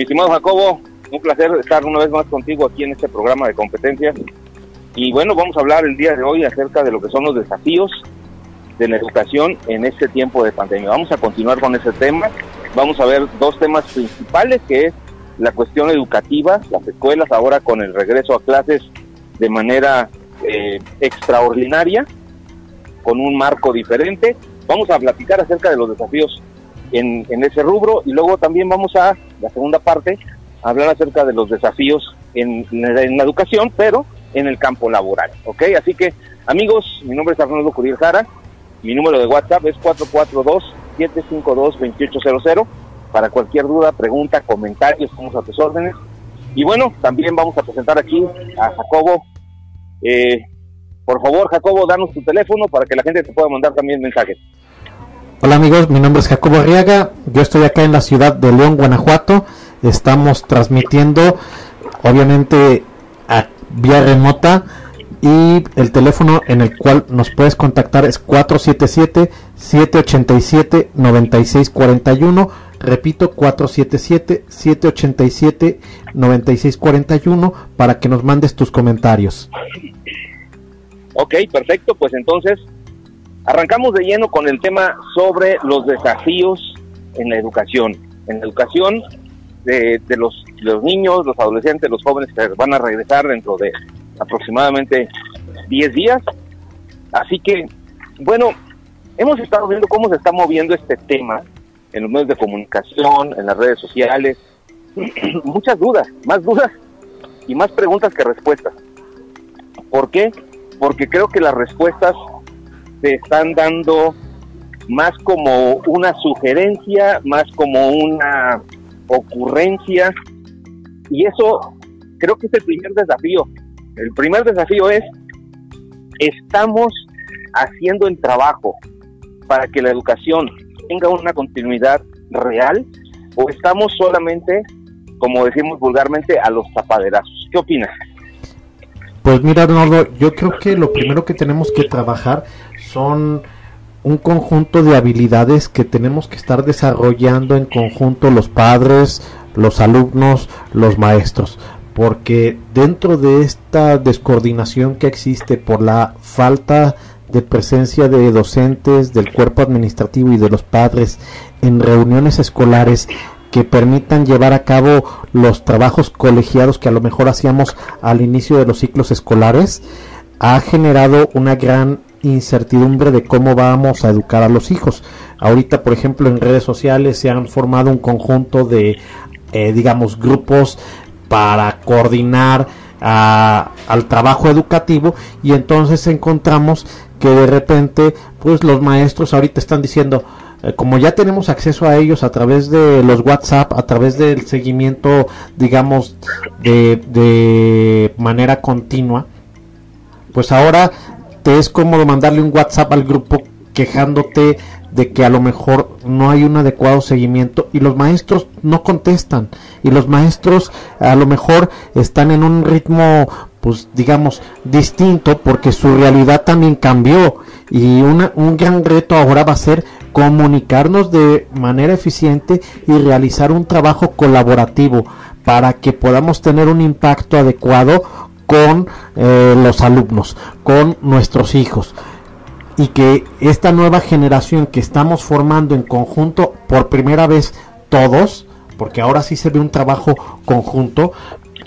Mi estimado Jacobo, un placer estar una vez más contigo aquí en este programa de competencias. Y bueno, vamos a hablar el día de hoy acerca de lo que son los desafíos de la educación en este tiempo de pandemia. Vamos a continuar con ese tema. Vamos a ver dos temas principales, que es la cuestión educativa, las escuelas ahora con el regreso a clases de manera eh, extraordinaria, con un marco diferente. Vamos a platicar acerca de los desafíos en, ese rubro y luego también vamos a, la segunda parte, hablar acerca de los desafíos en, la educación, pero en el campo laboral, ¿ok? Así que, amigos, mi nombre es Arnoldo Curiel Jara, mi número de WhatsApp es 442-752-2800 para cualquier duda, pregunta, comentario, estamos a tus órdenes. Y bueno, también vamos a presentar aquí a Jacobo. Eh, por favor, Jacobo, danos tu teléfono para que la gente te pueda mandar también mensajes. Hola amigos, mi nombre es Jacobo Arriaga, yo estoy acá en la ciudad de León, Guanajuato, estamos transmitiendo obviamente a vía remota. Y el teléfono en el cual nos puedes contactar es 477-787-9641, repito 477-787-9641 para que nos mandes tus comentarios. Ok, perfecto, pues entonces Arrancamos de lleno con el tema sobre los desafíos en la educación. En la educación de, los, los niños, los adolescentes, los jóvenes que van a regresar dentro de aproximadamente 10 días. Así que, bueno, hemos estado viendo cómo se está moviendo este tema en los medios de comunicación, en las redes sociales. Muchas dudas, más dudas y más preguntas que respuestas. ¿Por qué? Porque creo que las respuestas se están dando más como una sugerencia, más como una ocurrencia. Y eso creo que es el primer desafío. El primer desafío es, estamos haciendo el trabajo para que la educación tenga una continuidad real o estamos solamente, como decimos vulgarmente, a los tapaderazos. ¿Qué opinas? Pues mira, Arnoldo, yo creo que lo primero que tenemos que trabajar son un conjunto de habilidades que tenemos que estar desarrollando en conjunto los padres, los alumnos, los maestros, porque dentro de esta descoordinación que existe por la falta de presencia de docentes, del cuerpo administrativo y de los padres en reuniones escolares que permitan llevar a cabo los trabajos colegiados que a lo mejor hacíamos al inicio de los ciclos escolares, ha generado una gran incertidumbre de cómo vamos a educar a los hijos. Ahorita, por ejemplo, en redes sociales se han formado un conjunto de, eh, digamos, grupos para coordinar al trabajo educativo y entonces encontramos que de repente, pues los maestros ahorita están diciendo, eh, como ya tenemos acceso a ellos a través de los WhatsApp, a través del seguimiento, digamos, de, de manera continua, pues ahora te es cómodo mandarle un WhatsApp al grupo quejándote de que a lo mejor no hay un adecuado seguimiento y los maestros no contestan y los maestros a lo mejor están en un ritmo pues digamos distinto porque su realidad también cambió y una, un gran reto ahora va a ser comunicarnos de manera eficiente y realizar un trabajo colaborativo para que podamos tener un impacto adecuado con eh, los alumnos, con nuestros hijos. Y que esta nueva generación que estamos formando en conjunto, por primera vez todos, porque ahora sí se ve un trabajo conjunto,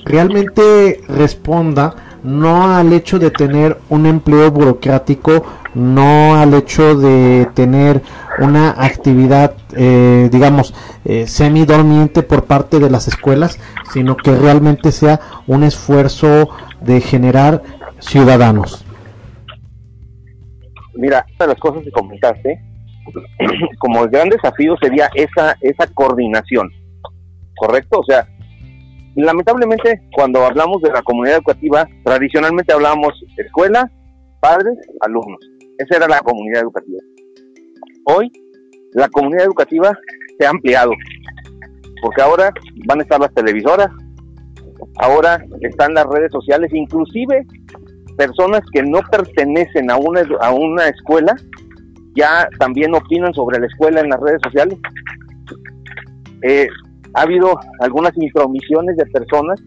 realmente responda no al hecho de tener un empleo burocrático, no al hecho de tener una actividad, eh, digamos, eh, semidormiente por parte de las escuelas, sino que realmente sea un esfuerzo de generar ciudadanos. Mira, una de las cosas que comentaste, como el gran desafío sería esa, esa coordinación, ¿correcto? O sea, lamentablemente cuando hablamos de la comunidad educativa, tradicionalmente hablábamos escuela, padres, alumnos. Esa era la comunidad educativa. Hoy la comunidad educativa se ha ampliado, porque ahora van a estar las televisoras, ahora están las redes sociales, inclusive personas que no pertenecen a una, a una escuela ya también opinan sobre la escuela en las redes sociales. Eh, ha habido algunas intromisiones de personas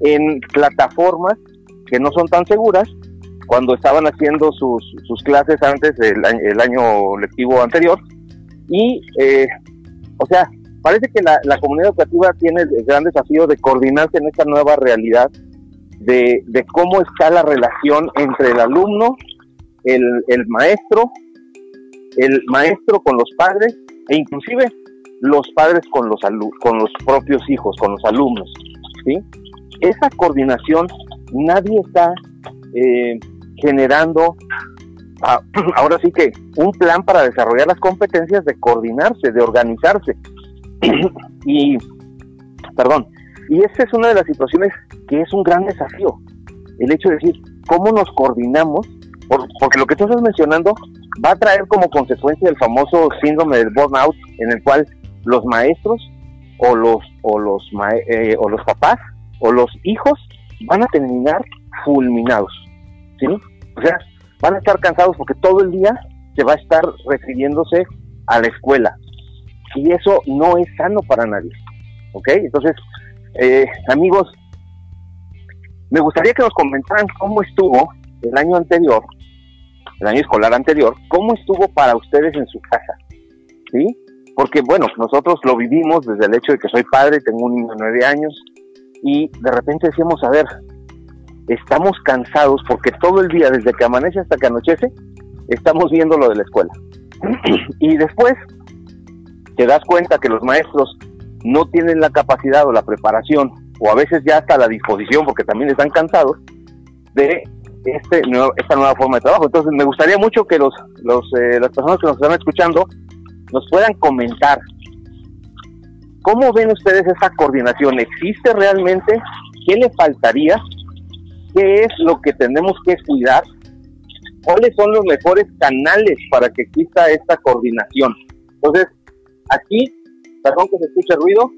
en plataformas que no son tan seguras cuando estaban haciendo sus, sus clases antes del el año lectivo anterior. Y, eh, o sea, parece que la, comunidad educativa tiene el gran desafío de coordinarse en esta nueva realidad de, cómo está la relación entre el alumno, el, el maestro, el maestro con los padres e inclusive los padres con los con los propios hijos, con los alumnos, ¿sí? Esa coordinación nadie está eh, generando ah, ahora sí que un plan para desarrollar las competencias de coordinarse, de organizarse. y, perdón, y esa es una de las situaciones que es un gran desafío. El hecho de decir, ¿cómo nos coordinamos? porque lo que tú estás mencionando va a traer como consecuencia el famoso síndrome del burnout, en el cual los maestros o los, o los, eh, o los papás o los hijos van a terminar fulminados. ¿sí? O sea, van a estar cansados porque todo el día se va a estar refiriéndose a la escuela. Y eso no es sano para nadie. ¿Ok? Entonces, eh, amigos, me gustaría que nos comentaran cómo estuvo el año anterior, el año escolar anterior, cómo estuvo para ustedes en su casa. ¿Sí? Porque, bueno, nosotros lo vivimos desde el hecho de que soy padre, tengo un niño de nueve años, y de repente decíamos, a ver, estamos cansados porque todo el día, desde que amanece hasta que anochece, estamos viendo lo de la escuela. y después te das cuenta que los maestros no tienen la capacidad o la preparación, o a veces ya hasta la disposición, porque también están cansados, de este esta nueva forma de trabajo. Entonces me gustaría mucho que los, los eh, las personas que nos están escuchando nos puedan comentar cómo ven ustedes esa coordinación. ¿Existe realmente? ¿Qué le faltaría? qué es lo que tenemos que cuidar, cuáles son los mejores canales para que exista esta coordinación. Entonces, aquí, perdón que se escuche ruido,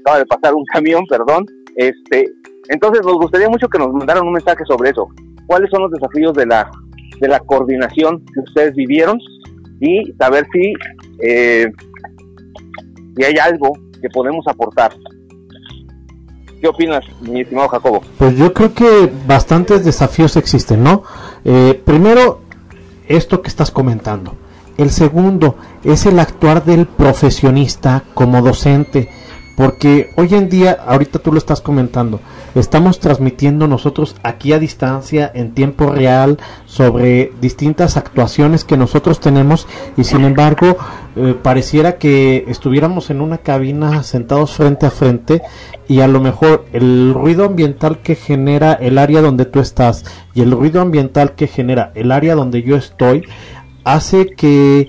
acaba de pasar un camión, perdón, este, entonces nos gustaría mucho que nos mandaran un mensaje sobre eso. ¿Cuáles son los desafíos de la, de la coordinación que ustedes vivieron? Y saber si, eh, si hay algo que podemos aportar ¿Qué opinas, mi estimado Jacobo? Pues yo creo que bastantes desafíos existen, ¿no? Eh, primero, esto que estás comentando. El segundo es el actuar del profesionista como docente porque hoy en día, ahorita tú lo estás comentando, estamos transmitiendo nosotros aquí a distancia, en tiempo real, sobre distintas actuaciones que nosotros tenemos y sin embargo eh, pareciera que estuviéramos en una cabina sentados frente a frente y a lo mejor el ruido ambiental que genera el área donde tú estás y el ruido ambiental que genera el área donde yo estoy hace que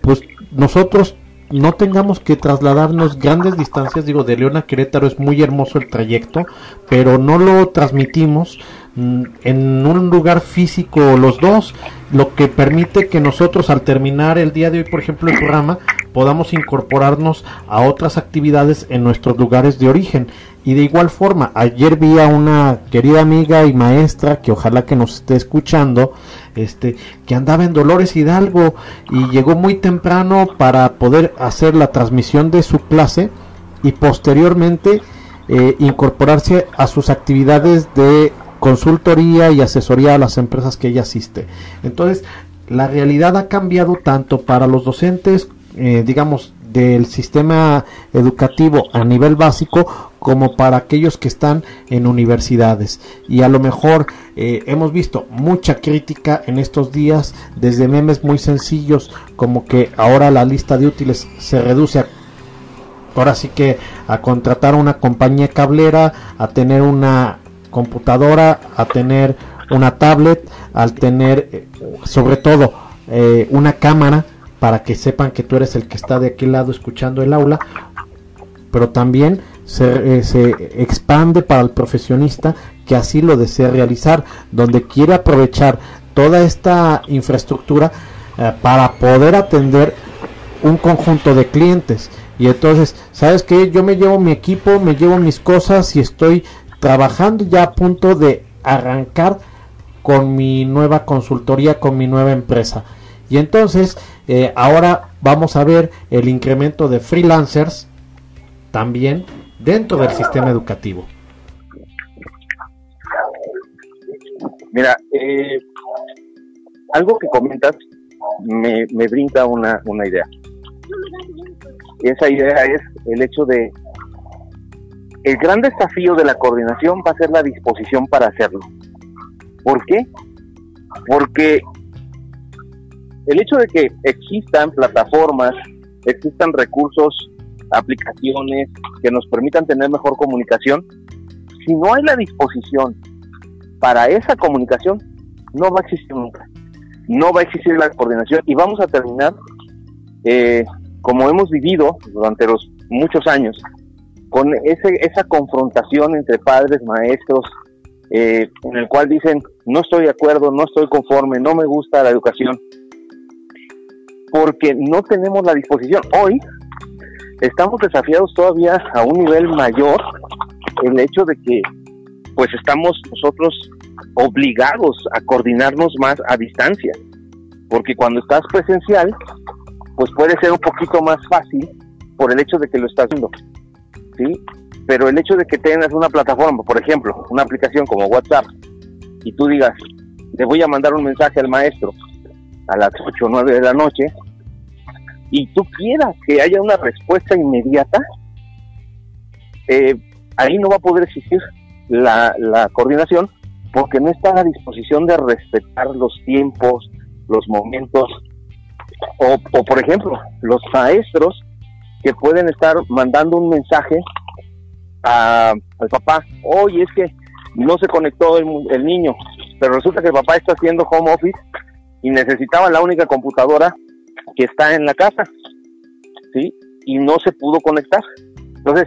pues nosotros no tengamos que trasladarnos grandes distancias, digo, de León a Querétaro es muy hermoso el trayecto, pero no lo transmitimos en un lugar físico los dos, lo que permite que nosotros al terminar el día de hoy, por ejemplo, el programa, podamos incorporarnos a otras actividades en nuestros lugares de origen. Y de igual forma, ayer vi a una querida amiga y maestra que ojalá que nos esté escuchando, este, que andaba en Dolores Hidalgo y llegó muy temprano para poder hacer la transmisión de su clase y posteriormente eh, incorporarse a sus actividades de consultoría y asesoría a las empresas que ella asiste. Entonces, la realidad ha cambiado tanto para los docentes, eh, digamos, del sistema educativo a nivel básico como para aquellos que están en universidades y a lo mejor eh, hemos visto mucha crítica en estos días desde memes muy sencillos como que ahora la lista de útiles se reduce a ahora sí que a contratar una compañía cablera a tener una computadora a tener una tablet al tener eh, sobre todo eh, una cámara para que sepan que tú eres el que está de aquel lado escuchando el aula, pero también se, eh, se, expande para el profesionista que así lo desea realizar, donde quiere aprovechar toda esta infraestructura para poder atender un conjunto de clientes. Y entonces, ¿sabes qué? Yo me llevo mi equipo, me llevo mis cosas y estoy trabajando ya a punto de arrancar con mi nueva consultoría, con mi nueva empresa. Y entonces, eh, ahora vamos a ver el incremento de freelancers también dentro del sistema educativo. Mira, eh, algo que comentas me, brinda una, una idea. Esa idea es el hecho de el gran desafío de la coordinación va a ser la disposición para hacerlo. ¿Por qué? Porque el hecho de que existan plataformas, existan recursos, aplicaciones que nos permitan tener mejor comunicación, si no hay la disposición para esa comunicación, no va a existir nunca. No va a existir la coordinación y vamos a terminar eh, como hemos vivido durante los muchos años, con ese, esa confrontación entre padres, maestros, eh, en el cual dicen, no estoy de acuerdo, no estoy conforme, no me gusta la educación, porque no tenemos la disposición. Hoy estamos desafiados todavía a un nivel mayor el hecho de que pues estamos nosotros obligados a coordinarnos más a distancia, porque cuando estás presencial, pues puede ser un poquito más fácil por el hecho de que lo estás viendo, ¿sí? Pero el hecho de que tengas una plataforma, por ejemplo, una aplicación como WhatsApp, y tú digas, le voy a mandar un mensaje al maestro a las 8 o 9 de la noche, y tú quieras que haya una respuesta inmediata, eh, ahí no va a poder existir la, la coordinación porque no está a disposición de respetar los tiempos, los momentos, o, o por ejemplo, los maestros que pueden estar mandando un mensaje a, al papá, oye, es que no se conectó el, el niño, pero resulta que el papá está haciendo home office y necesitaba la única computadora que está en la casa, ¿sí? Y no se pudo conectar. Entonces,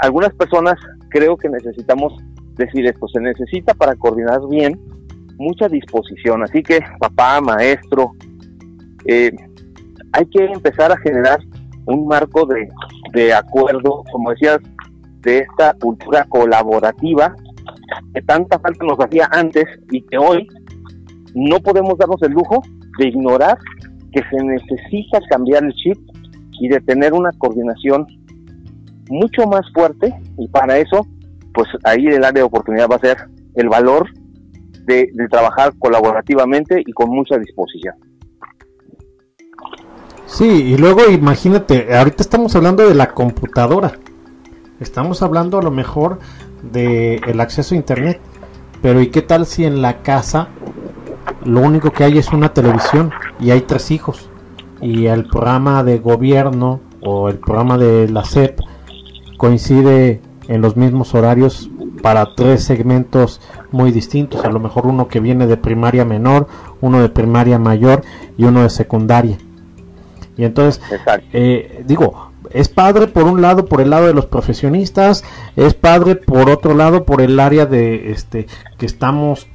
algunas personas creo que necesitamos decir esto, se necesita para coordinar bien mucha disposición, así que papá, maestro, eh, hay que empezar a generar un marco de, de acuerdo, como decías, de esta cultura colaborativa que tanta falta nos hacía antes y que hoy no podemos darnos el lujo de ignorar que se necesita cambiar el chip y de tener una coordinación mucho más fuerte y para eso pues ahí el área de oportunidad va a ser el valor de, de trabajar colaborativamente y con mucha disposición. Sí, y luego imagínate, ahorita estamos hablando de la computadora, estamos hablando a lo mejor de el acceso a internet, pero ¿y qué tal si en la casa lo único que hay es una televisión y hay tres hijos y el programa de gobierno o el programa de la SEP coincide en los mismos horarios para tres segmentos muy distintos, a lo mejor uno que viene de primaria menor, uno de primaria mayor y uno de secundaria. Y entonces, eh, digo, es padre por un lado por el lado de los profesionistas, es padre por otro lado por el área de este que estamos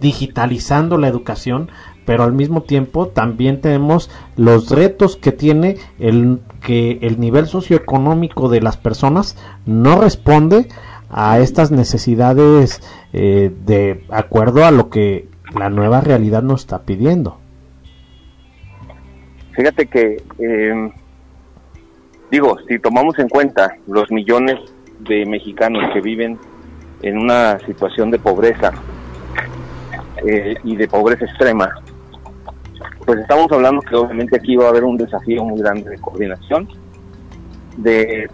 digitalizando la educación, pero al mismo tiempo también tenemos los retos que tiene el que el nivel socioeconómico de las personas no responde a estas necesidades eh, de acuerdo a lo que la nueva realidad nos está pidiendo. Fíjate que, eh, digo, si tomamos en cuenta los millones de mexicanos que viven en una situación de pobreza eh, y de pobreza extrema, pues estamos hablando que obviamente aquí va a haber un desafío muy grande de coordinación, de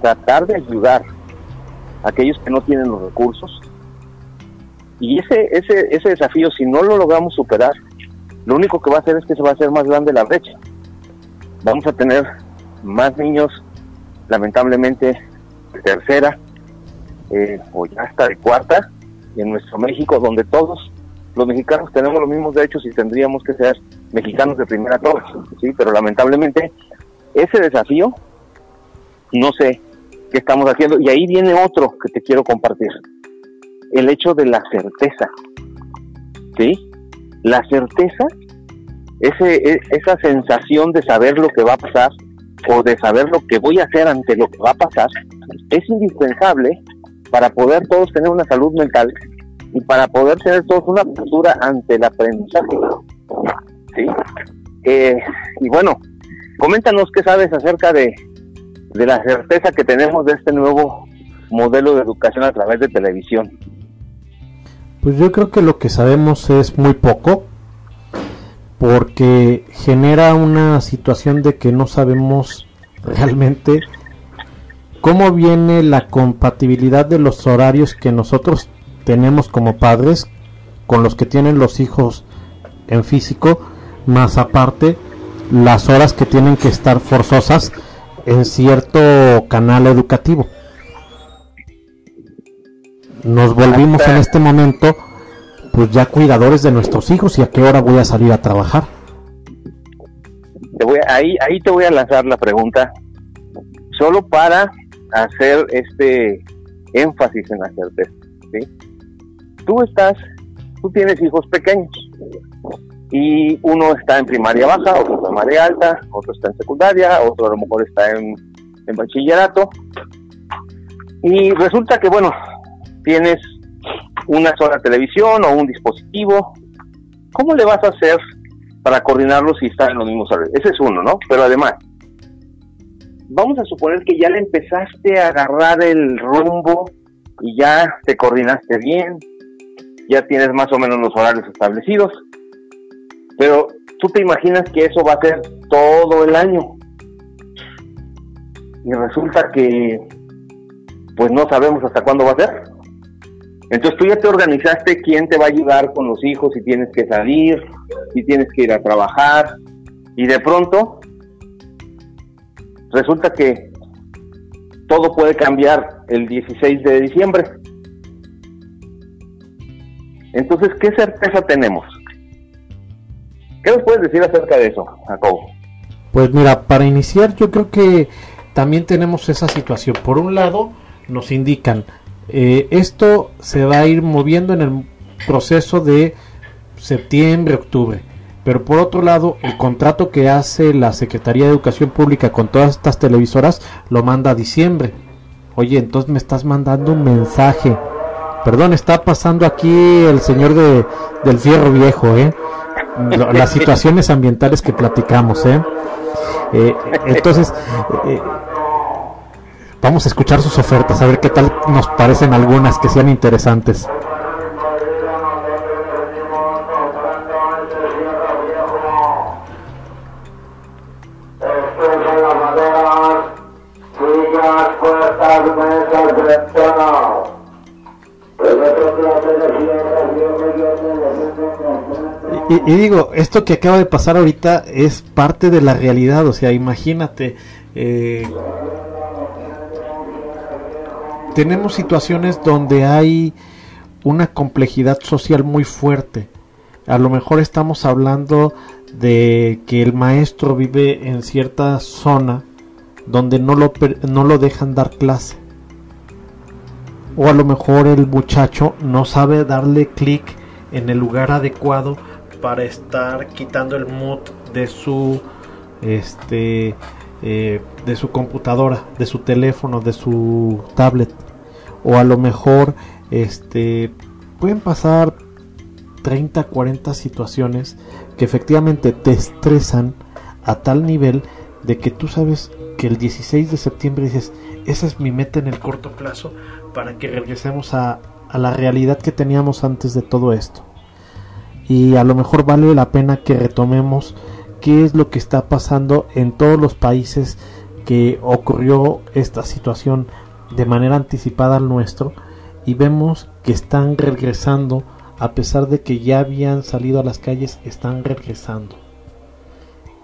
tratar de ayudar a aquellos que no tienen los recursos. Y ese, ese, ese desafío, si no lo logramos superar, lo único que va a hacer es que se va a hacer más grande la brecha. Vamos a tener más niños, lamentablemente, de tercera eh, o ya hasta de cuarta, en nuestro México, donde todos los mexicanos tenemos los mismos derechos y tendríamos que ser mexicanos de primera todos, ¿sí? Pero lamentablemente ese desafío, no sé qué estamos haciendo. Y ahí viene otro que te quiero compartir. El hecho de la certeza, ¿sí? La certeza, e, esa sensación de saber lo que va a pasar o de saber lo que voy a hacer ante lo que va a pasar, es indispensable para poder todos tener una salud mental y para poder tener todos una postura ante el aprendizaje. ¿sí? Eh, y bueno, coméntanos qué sabes acerca de de la certeza que tenemos de este nuevo modelo de educación a través de televisión? Pues yo creo que lo que sabemos es muy poco, porque genera una situación de que no sabemos realmente cómo viene la compatibilidad de los horarios que nosotros tenemos como padres con los que tienen los hijos en físico, más aparte las horas que tienen que estar forzosas en cierto canal educativo. Nos volvimos en este momento pues ya cuidadores de nuestros hijos y a qué hora voy a salir a trabajar. Te voy ahí, ahí te voy a lanzar la pregunta, solo para hacer este énfasis en la certeza. Tú estás, tú tienes hijos pequeños y uno está en primaria baja, otro en primaria alta, otro está en secundaria, otro a lo mejor está en, en bachillerato. Y resulta que, bueno, tienes una sola televisión o un dispositivo. ¿Cómo le vas a hacer para coordinarlo si están en los mismos horarios? Ese es uno, ¿no? Pero además, vamos a suponer que ya le empezaste a agarrar el rumbo y ya te coordinaste bien, ya tienes más o menos los horarios establecidos, pero tú te imaginas que eso va a ser todo el año. Y resulta que pues no sabemos hasta cuándo va a ser. Entonces tú ya te organizaste quién te va a ayudar con los hijos, si tienes que salir, si tienes que ir a trabajar, y de pronto resulta que todo puede cambiar el 16 de diciembre. Entonces, ¿qué certeza tenemos? ¿Qué nos puedes decir acerca de eso, Jacobo? Pues mira, para iniciar yo creo que también tenemos esa situación. Por un lado, nos indican, eh, esto se va a ir moviendo en el proceso de septiembre, octubre. Pero por otro lado, el contrato que hace la Secretaría de Educación Pública con todas estas televisoras lo manda a diciembre. Oye, entonces me estás mandando un mensaje. Perdón, está pasando aquí el señor de, del fierro viejo, ¿eh? Las situaciones ambientales que platicamos, ¿eh? eh entonces, eh, Vamos a escuchar sus ofertas, a ver qué tal nos parecen algunas que sean interesantes. Y, y, digo, esto que acaba de pasar ahorita es parte de la realidad, o sea, imagínate, eh, tenemos situaciones donde hay una complejidad social muy fuerte. A lo mejor estamos hablando de que el maestro vive en cierta zona donde no lo, no lo dejan dar clase. O a lo mejor el muchacho no sabe darle clic en el lugar adecuado para estar quitando el mood de su este eh, de su computadora, de su teléfono, de su tablet. O a lo mejor este, pueden pasar 30, 40 situaciones que efectivamente te estresan a tal nivel de que tú sabes que el 16 de septiembre dices, esa es mi meta en el corto plazo para que regresemos a, a la realidad que teníamos antes de todo esto. Y a lo mejor vale la pena que retomemos qué es lo que está pasando en todos los países que ocurrió esta situación de manera anticipada al nuestro y vemos que están regresando a pesar de que ya habían salido a las calles están regresando.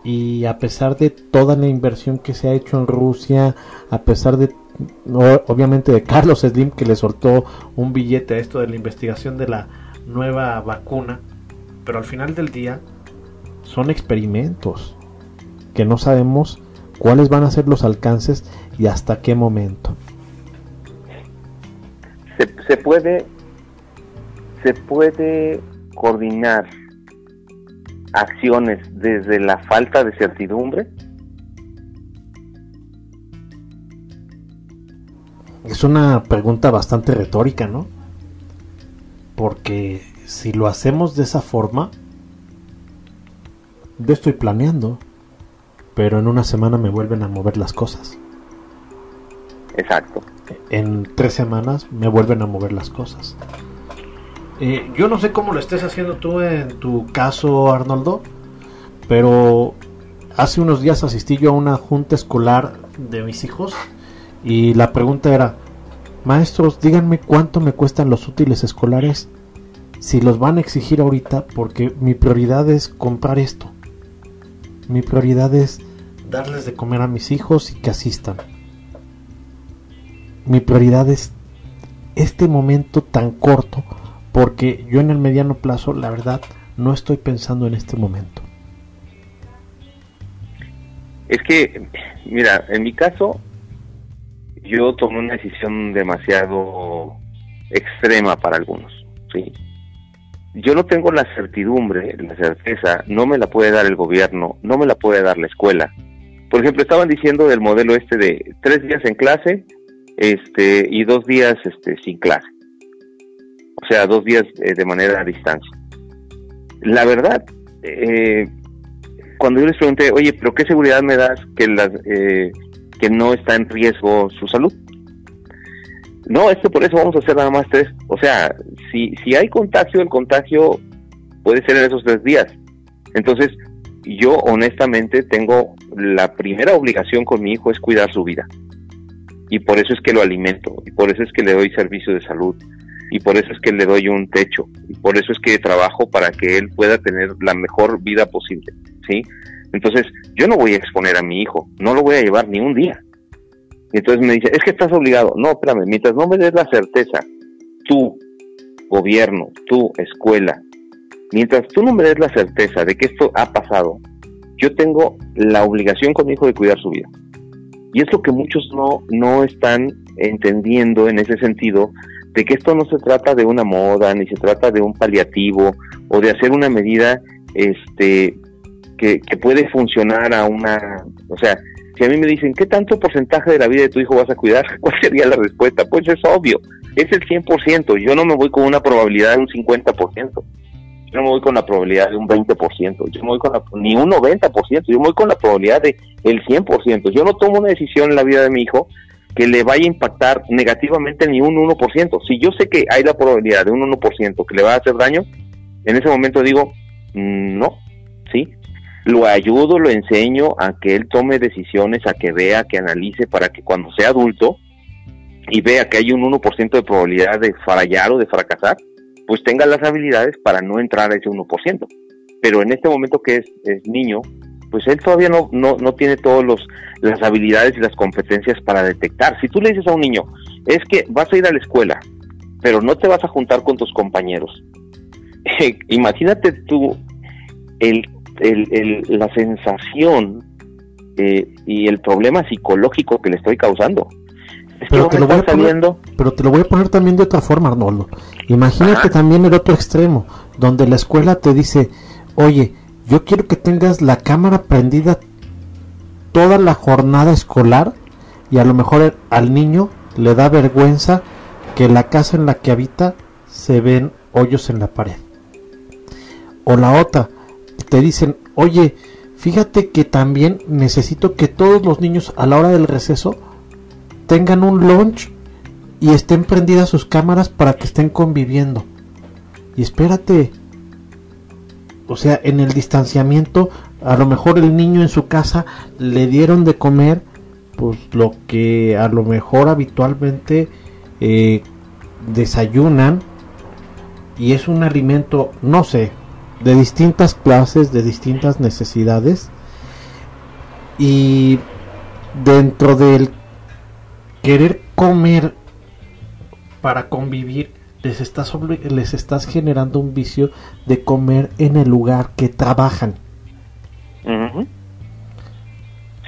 Y a pesar de toda la inversión que se ha hecho en Rusia a pesar de obviamente de Carlos Slim que le soltó un billete a esto de la investigación de la nueva vacuna pero al final del día son experimentos que no sabemos cuáles van a ser los alcances y hasta qué momento. Se, puede se puede coordinar acciones desde la falta de certidumbre? Es una pregunta bastante retórica, ¿no? Porque si lo hacemos de esa forma, yo estoy planeando, pero en una semana me vuelven a mover las cosas. Exacto. En tres semanas me vuelven a mover las cosas. Eh, yo no sé cómo lo estés haciendo tú en tu caso, Arnoldo, pero hace unos días asistí yo a una junta escolar de mis hijos y la pregunta era, maestros, díganme cuánto me cuestan los útiles escolares si los van a exigir ahorita porque mi prioridad es comprar esto. Mi prioridad es darles de comer a mis hijos y que asistan. Mi prioridad es este momento tan corto porque yo en el mediano plazo, la verdad, no estoy pensando en este momento. Es que, mira, en mi caso, yo tomé una decisión demasiado extrema para algunos, ¿sí? Yo no tengo la certidumbre, la certeza, no me la puede dar el gobierno, no me la puede dar la escuela. Por ejemplo, estaban diciendo del modelo este de tres días en clase este, y dos días este, sin clase o sea, dos días eh, de manera a distancia. La verdad, eh, cuando yo les pregunté, oye, pero ¿qué seguridad me das que, las, eh, que no está en riesgo su salud? No, esto por eso vamos a hacer nada más tres. O sea, si, si hay contagio, el contagio puede ser en esos tres días. Entonces, yo honestamente tengo la primera obligación con mi hijo es cuidar su vida. Y por eso es que lo alimento, y por eso es que le doy servicio de salud, y por eso es que le doy un techo y por eso es que trabajo para que él pueda tener la mejor vida posible, ¿sí? Entonces, yo no voy a exponer a mi hijo, no lo voy a llevar ni un día. Y entonces me dice, es que estás obligado. No, espérame, mientras no me des la certeza, tú, gobierno, tú, escuela, mientras tú no me des la certeza de que esto ha pasado, yo tengo la obligación con mi hijo de cuidar su vida. Y es lo que muchos no, no están entendiendo en ese sentido, de que esto no se trata de una moda, ni se trata de un paliativo o de hacer una medida este que, puede funcionar a una, o sea, si a mí me dicen, ¿qué tanto porcentaje de la vida de tu hijo vas a cuidar? ¿Cuál sería la respuesta? Pues es obvio, es el 100%, yo no me voy con una probabilidad de un 50%, yo no me voy con la probabilidad de un 20%, yo no voy con la, ni un 90%, yo me voy con la probabilidad de el 100%, yo no tomo una decisión en la vida de mi hijo que le vaya a impactar negativamente ni un 1%. Si yo sé que hay la probabilidad de un 1% que le va a hacer daño, en ese momento digo, mm, no, ¿sí? Lo ayudo, lo enseño a que él tome decisiones, a que vea, que analice, para que cuando sea adulto y vea que hay un 1% de probabilidad de fallar o de fracasar, pues tenga las habilidades para no entrar a ese 1%. Pero en este momento que es, es niño, pues él todavía no, no, no tiene todas las habilidades y las competencias para detectar. Si tú le dices a un niño, es que vas a ir a la escuela, pero no te vas a juntar con tus compañeros. imagínate tú el, el, la sensación eh, y el problema psicológico que le estoy causando. pero te, lo voy a poner, pero te lo voy a poner también de otra forma, Arnoldo. Imagínate también el otro extremo, donde la escuela te dice, oye, yo quiero que tengas la cámara prendida toda la jornada escolar y a lo mejor al niño le da vergüenza que la casa en la que habita se ven hoyos en la pared. O la otra, te dicen, oye, fíjate que también necesito que todos los niños a la hora del receso tengan un lunch y estén prendidas sus cámaras para que estén conviviendo. Y espérate, o sea, en el distanciamiento, a lo mejor el niño en su casa le dieron de comer, pues lo que a lo mejor habitualmente eh, desayunan y es un alimento, no sé, de distintas clases, de distintas necesidades. Y dentro del querer comer para convivir les estás, les estás generando un vicio de comer en el lugar que trabajan.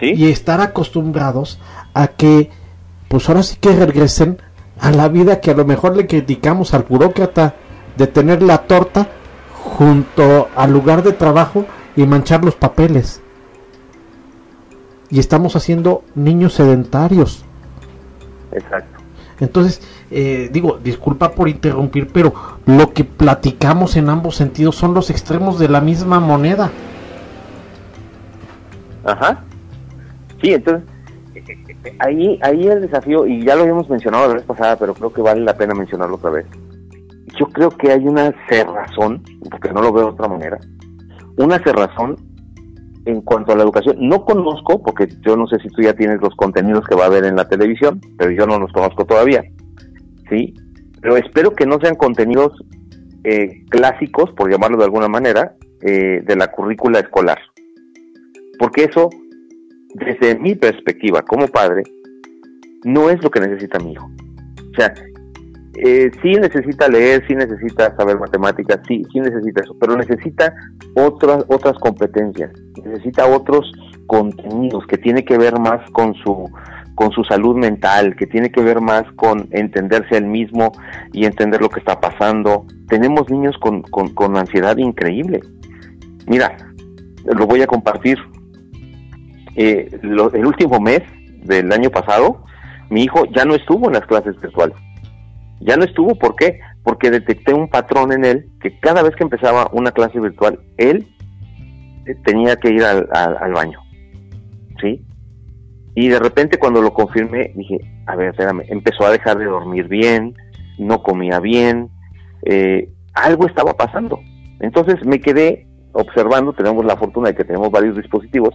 Y estar acostumbrados a que, pues ahora sí que regresen a la vida que a lo mejor le criticamos al burócrata de tener la torta junto al lugar de trabajo y manchar los papeles. Y estamos haciendo niños sedentarios. Exacto. Entonces, eh, digo, disculpa por interrumpir, pero lo que platicamos en ambos sentidos son los extremos de la misma moneda. Ajá. Sí, entonces, ahí, ahí el desafío, y ya lo habíamos mencionado la vez pasada, pero creo que vale la pena mencionarlo otra vez. Yo creo que hay una cerrazón, porque no lo veo de otra manera, una cerrazón en cuanto a la educación. No conozco, porque yo no sé si tú ya tienes los contenidos que va a haber en la televisión, pero yo no los conozco todavía, ¿sí? Pero espero que no sean contenidos eh, clásicos, por llamarlo de alguna manera, eh, de la currícula escolar. Porque eso desde mi perspectiva como padre, no es lo que necesita mi hijo. O sea, eh, sí necesita leer, sí necesita saber matemáticas, sí, sí necesita eso, pero necesita otras, otras competencias, necesita otros contenidos que tiene que ver más con su con su salud mental, que tiene que ver más con entenderse al mismo y entender lo que está pasando. Tenemos niños con, con, con ansiedad increíble. Mira, lo voy a compartir eh, el último mes del año pasado, mi hijo ya no estuvo en las clases virtuales. Ya no estuvo, ¿por qué? Porque detecté un patrón en él que cada vez que empezaba una clase virtual, él eh, tenía que ir al, baño. ¿Sí? Y de repente cuando lo confirmé, dije, a ver, espérame, empezó a dejar de dormir bien, no comía bien, eh, algo estaba pasando. Entonces me quedé observando, tenemos la fortuna de que tenemos varios dispositivos,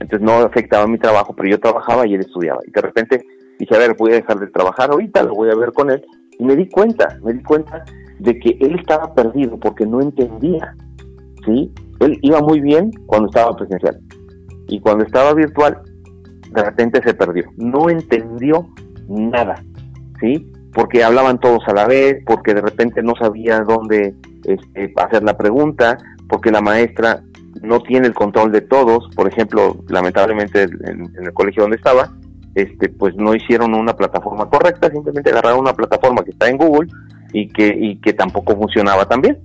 entonces no afectaba mi trabajo, pero yo trabajaba y él estudiaba. Y de repente dije, a ver, voy a dejar de trabajar ahorita, lo voy a ver con él. Y me di cuenta, me di cuenta de que él estaba perdido porque no entendía, ¿sí? Él iba muy bien cuando estaba presencial. Y cuando estaba virtual, de repente se perdió. No entendió nada, ¿sí? Porque hablaban todos a la vez, porque de repente no sabía dónde este, hacer la pregunta, porque la maestra no tiene el control de todos. Por ejemplo, lamentablemente en, el colegio donde estaba, este, pues no hicieron una plataforma correcta, simplemente agarraron una plataforma que está en Google y que, y que tampoco funcionaba tan bien.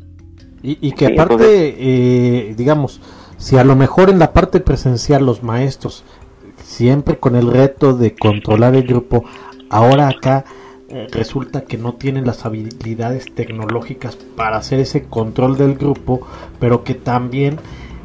Y, que aparte, eh, digamos, si a lo mejor en la parte presencial los maestros, siempre con el reto de controlar el grupo, ahora acá eh, resulta que no tienen las habilidades tecnológicas para hacer ese control del grupo, pero que también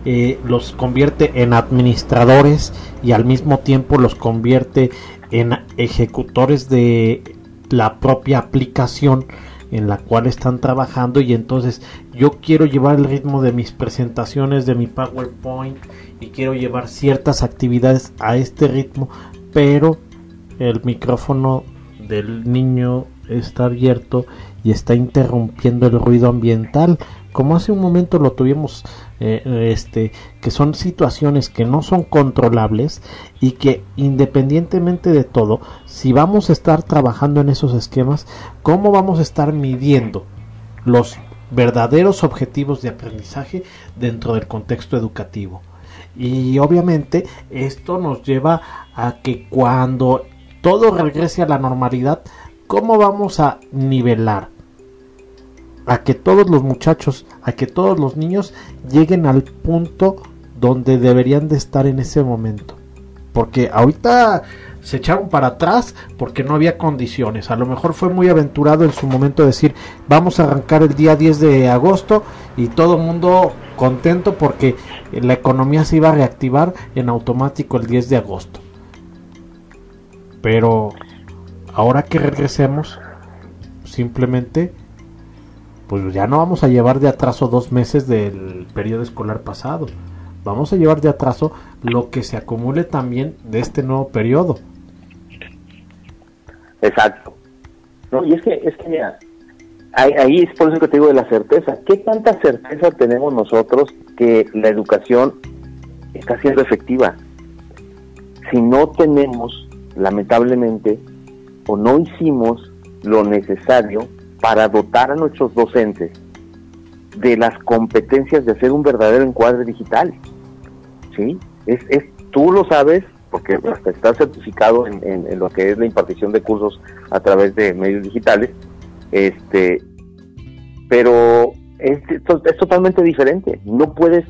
eh, los convierte en administradores y al mismo tiempo los convierte en ejecutores de la propia aplicación en la cual están trabajando. Y entonces yo quiero llevar el ritmo de mis presentaciones de mi PowerPoint y quiero llevar ciertas actividades a este ritmo pero el micrófono del niño está abierto y está interrumpiendo el ruido ambiental como hace un momento lo tuvimos, eh, este, que son situaciones que no son controlables y que independientemente de todo, si vamos a estar trabajando en esos esquemas, ¿cómo vamos a estar midiendo los verdaderos objetivos de aprendizaje dentro del contexto educativo? Y obviamente esto nos lleva a que cuando todo regrese a la normalidad, ¿cómo vamos a nivelar? A que todos los muchachos, a que todos los niños lleguen al punto donde deberían de estar en ese momento. Porque ahorita se echaron para atrás porque no había condiciones. A lo mejor fue muy aventurado en su momento decir, vamos a arrancar el día 10 de agosto y todo el mundo contento porque la economía se iba a reactivar en automático el 10 de agosto. Pero ahora que regresemos, simplemente pues ya no vamos a llevar de atraso dos meses del periodo escolar pasado. Vamos a llevar de atraso lo que se acumule también de este nuevo periodo. Exacto. No, y es que, es que mira, ahí, es por eso que te digo de la certeza. ¿Qué tanta certeza tenemos nosotros que la educación está siendo efectiva? Si no tenemos, lamentablemente, o no hicimos lo necesario para dotar a nuestros docentes de las competencias de hacer un verdadero encuadre digital. ¿Sí? Es, es, tú lo sabes, porque hasta estás certificado en, lo que es la impartición de cursos a través de medios digitales, este, pero es, totalmente diferente. No puedes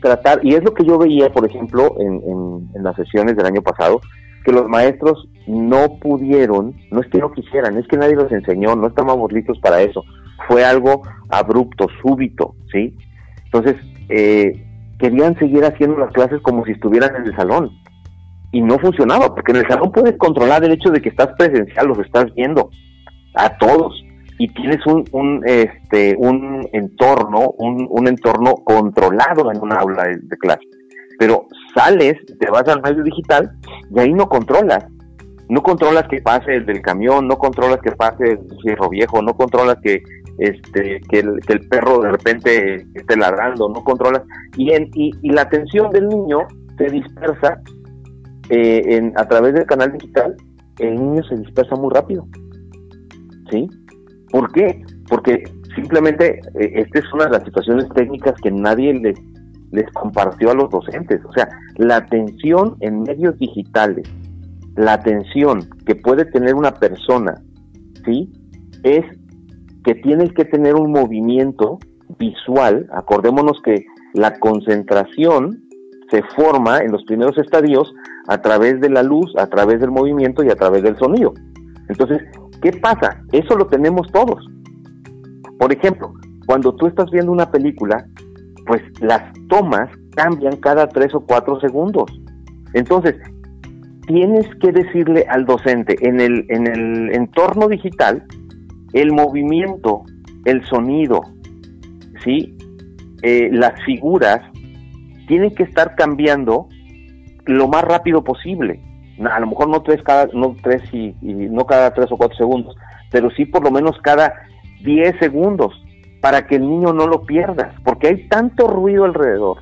tratar, y es lo que yo veía, por ejemplo, en las sesiones del año pasado, que los maestros no pudieron, no es que no quisieran, es que nadie los enseñó, no estábamos listos para eso. Fue algo abrupto, súbito, ¿sí? Entonces, eh, querían seguir haciendo las clases como si estuvieran en el salón. y no funcionaba, porque en el salón puedes controlar el hecho de que estás presencial, los estás viendo a todos y tienes un, un este un entorno un, un entorno controlado en una aula de, clase pero sales te vas al medio digital y ahí no controlas no controlas que pase el del camión no controlas que pase el cierro viejo no controlas que este que el, que el perro de repente esté ladrando no controlas y en, y, la atención del niño se dispersa eh, en, a través del canal digital el niño se dispersa muy rápido ¿sí? ¿Por qué? Porque simplemente eh, esta es una de las situaciones técnicas que nadie les, les compartió a los docentes. O sea, la atención en medios digitales, la atención que puede tener una persona, ¿sí? Es que tienes que tener un movimiento visual. Acordémonos que la concentración se forma en los primeros estadios a través de la luz, a través del movimiento y a través del sonido. Entonces, ¿Qué pasa? Eso lo tenemos todos. Por ejemplo, cuando tú estás viendo una película, pues las tomas cambian cada tres o cuatro segundos. Entonces, tienes que decirle al docente en el, en el entorno digital el movimiento, el sonido, ¿sí? Eh, las figuras tienen que estar cambiando lo más rápido posible a lo mejor no tres cada no tres y, no cada tres o cuatro segundos pero sí por lo menos cada diez segundos para que el niño no lo pierdas porque hay tanto ruido alrededor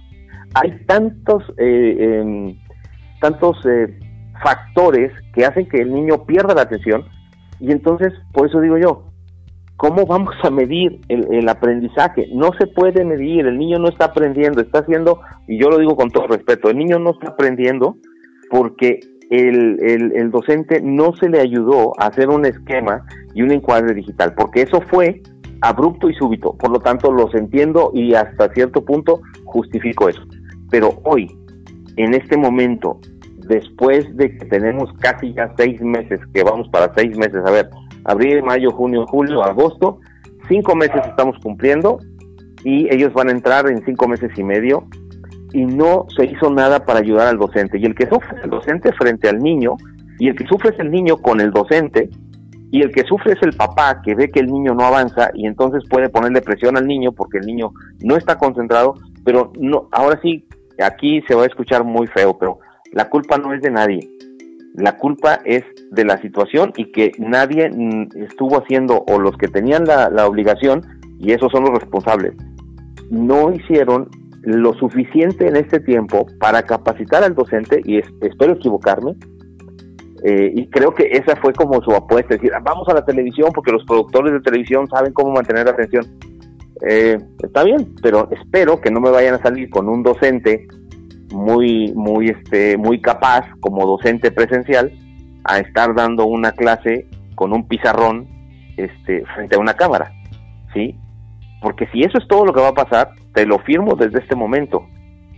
hay tantos eh, em, tantos eh, factores que hacen que el niño pierda la atención y entonces por eso digo yo ¿Cómo vamos a medir el, aprendizaje? No se puede medir, el niño no está aprendiendo, está haciendo, y yo lo digo con todo respeto, el niño no está aprendiendo porque el, el, docente no se le ayudó a hacer un esquema y un encuadre digital, porque eso fue abrupto y súbito. Por lo tanto, los entiendo y hasta cierto punto justifico eso. Pero hoy, en este momento, después de que tenemos casi ya seis meses, que vamos para seis meses, a ver, abril, mayo, junio, julio, agosto, cinco meses estamos cumpliendo y ellos van a entrar en cinco meses y medio y no se hizo nada para ayudar al docente. Y el que sufre es el docente frente al niño, y el que sufre es el niño con el docente, y el que sufre es el papá que ve que el niño no avanza y entonces puede ponerle presión al niño porque el niño no está concentrado, pero no, ahora sí, aquí se va a escuchar muy feo, pero la culpa no es de nadie. La culpa es de la situación y que nadie mm, estuvo haciendo, o los que tenían la, la obligación, y esos son los responsables, no hicieron lo suficiente en este tiempo para capacitar al docente, y espero equivocarme, eh, y creo que esa fue como su apuesta, es decir, vamos a la televisión porque los productores de televisión saben cómo mantener la atención. Eh, está bien, pero espero que no me vayan a salir con un docente muy, muy, este, muy capaz como docente presencial a estar dando una clase con un pizarrón este, frente a una cámara, ¿sí? Porque si eso es todo lo que va a pasar, te lo firmo desde este momento.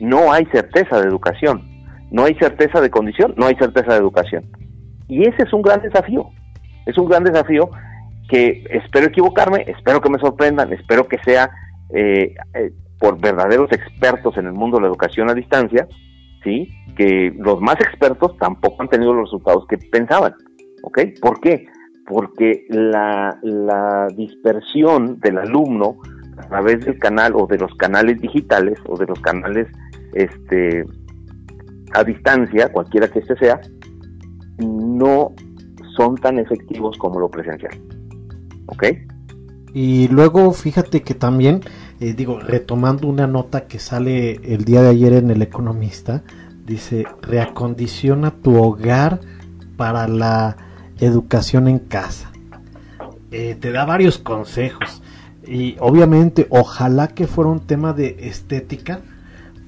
No hay certeza de educación, no hay certeza de condición, no hay certeza de educación. Y ese es un gran desafío, es un gran desafío que espero equivocarme, espero que me sorprendan, espero que sea eh, eh, por verdaderos expertos en el mundo de la educación a distancia, ¿sí? que los más expertos tampoco han tenido los resultados que pensaban. ¿ok? ¿Por qué? Porque la, dispersión del alumno a través del canal o de los canales digitales o de los canales este a distancia, cualquiera que este sea, no son tan efectivos como lo presencial. ¿Ok? Y luego fíjate que también, eh, digo, retomando una nota que sale el día de ayer en El Economista, dice, reacondiciona tu hogar para la educación en casa. Eh, te da varios consejos. Y obviamente, ojalá que fuera un tema de estética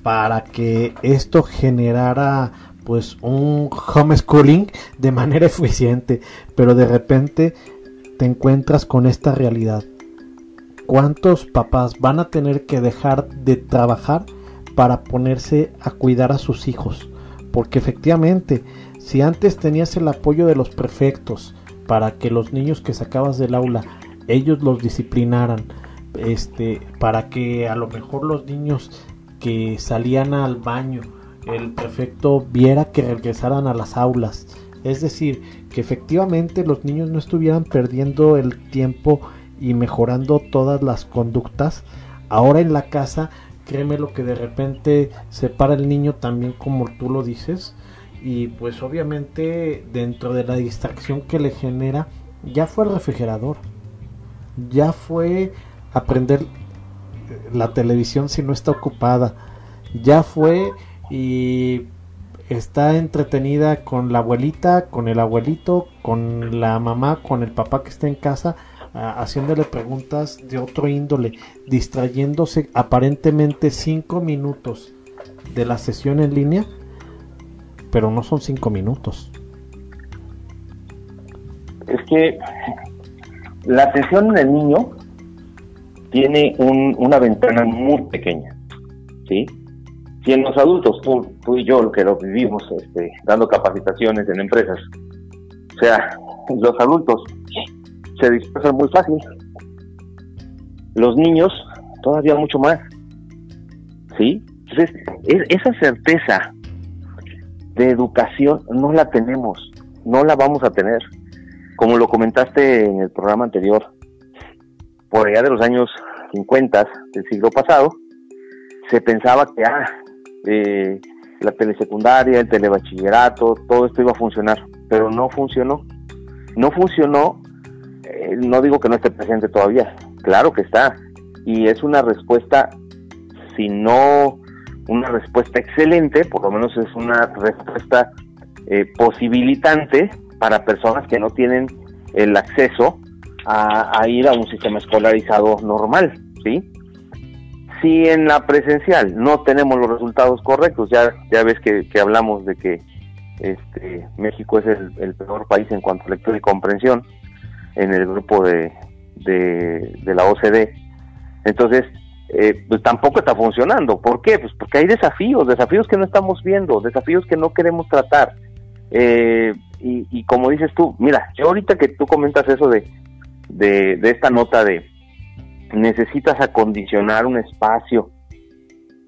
para que esto generara pues un homeschooling de manera eficiente, pero de repente te encuentras con esta realidad. ¿Cuántos papás van a tener que dejar de trabajar para ponerse a cuidar a sus hijos? Porque efectivamente, si antes tenías el apoyo de los prefectos para que los niños que sacabas del aula ellos los disciplinaran este para que a lo mejor los niños que salían al baño el prefecto viera que regresaran a las aulas. Es decir, que efectivamente los niños no estuvieran perdiendo el tiempo y mejorando todas las conductas. Ahora en la casa, créeme lo que de repente se para el niño también como tú lo dices. Y pues obviamente dentro de la distracción que le genera, ya fue el refrigerador. Ya fue aprender la televisión si no está ocupada. Ya fue y está entretenida con la abuelita, con el abuelito, con la mamá, con el papá que está en casa, haciéndole preguntas de otro índole, distrayéndose aparentemente cinco minutos de la sesión en línea, pero no son cinco minutos. Es que la atención en el niño tiene una ventana muy pequeña, ¿sí? Si en los adultos, tú, y yo, lo que lo vivimos este, dando capacitaciones en empresas, o sea, los adultos se dispersan muy fácil. Los niños todavía mucho más. ¿Sí? Entonces, esa certeza de educación no la tenemos, no la vamos a tener. Como lo comentaste en el programa anterior, por allá de los años 50 del siglo pasado, se pensaba que ah, eh, la telesecundaria, el telebachillerato, todo esto iba a funcionar, pero no funcionó. No funcionó, eh, no digo que no esté presente todavía, claro que está, y es una respuesta, si no una respuesta excelente, por lo menos es una respuesta eh, posibilitante para personas que no tienen el acceso a, a, ir a un sistema escolarizado normal, ¿sí? Si en la presencial no tenemos los resultados correctos, ya, ya ves que, hablamos de que este, México es el, peor país en cuanto a lectura y comprensión en el grupo de, de, la OCDE. Entonces, eh, pues tampoco está funcionando. ¿Por qué? Pues porque hay desafíos, desafíos que no estamos viendo, desafíos que no queremos tratar. Eh, y, y, como dices tú, mira, yo ahorita que tú comentas eso de, de, de esta nota de, necesitas acondicionar un espacio.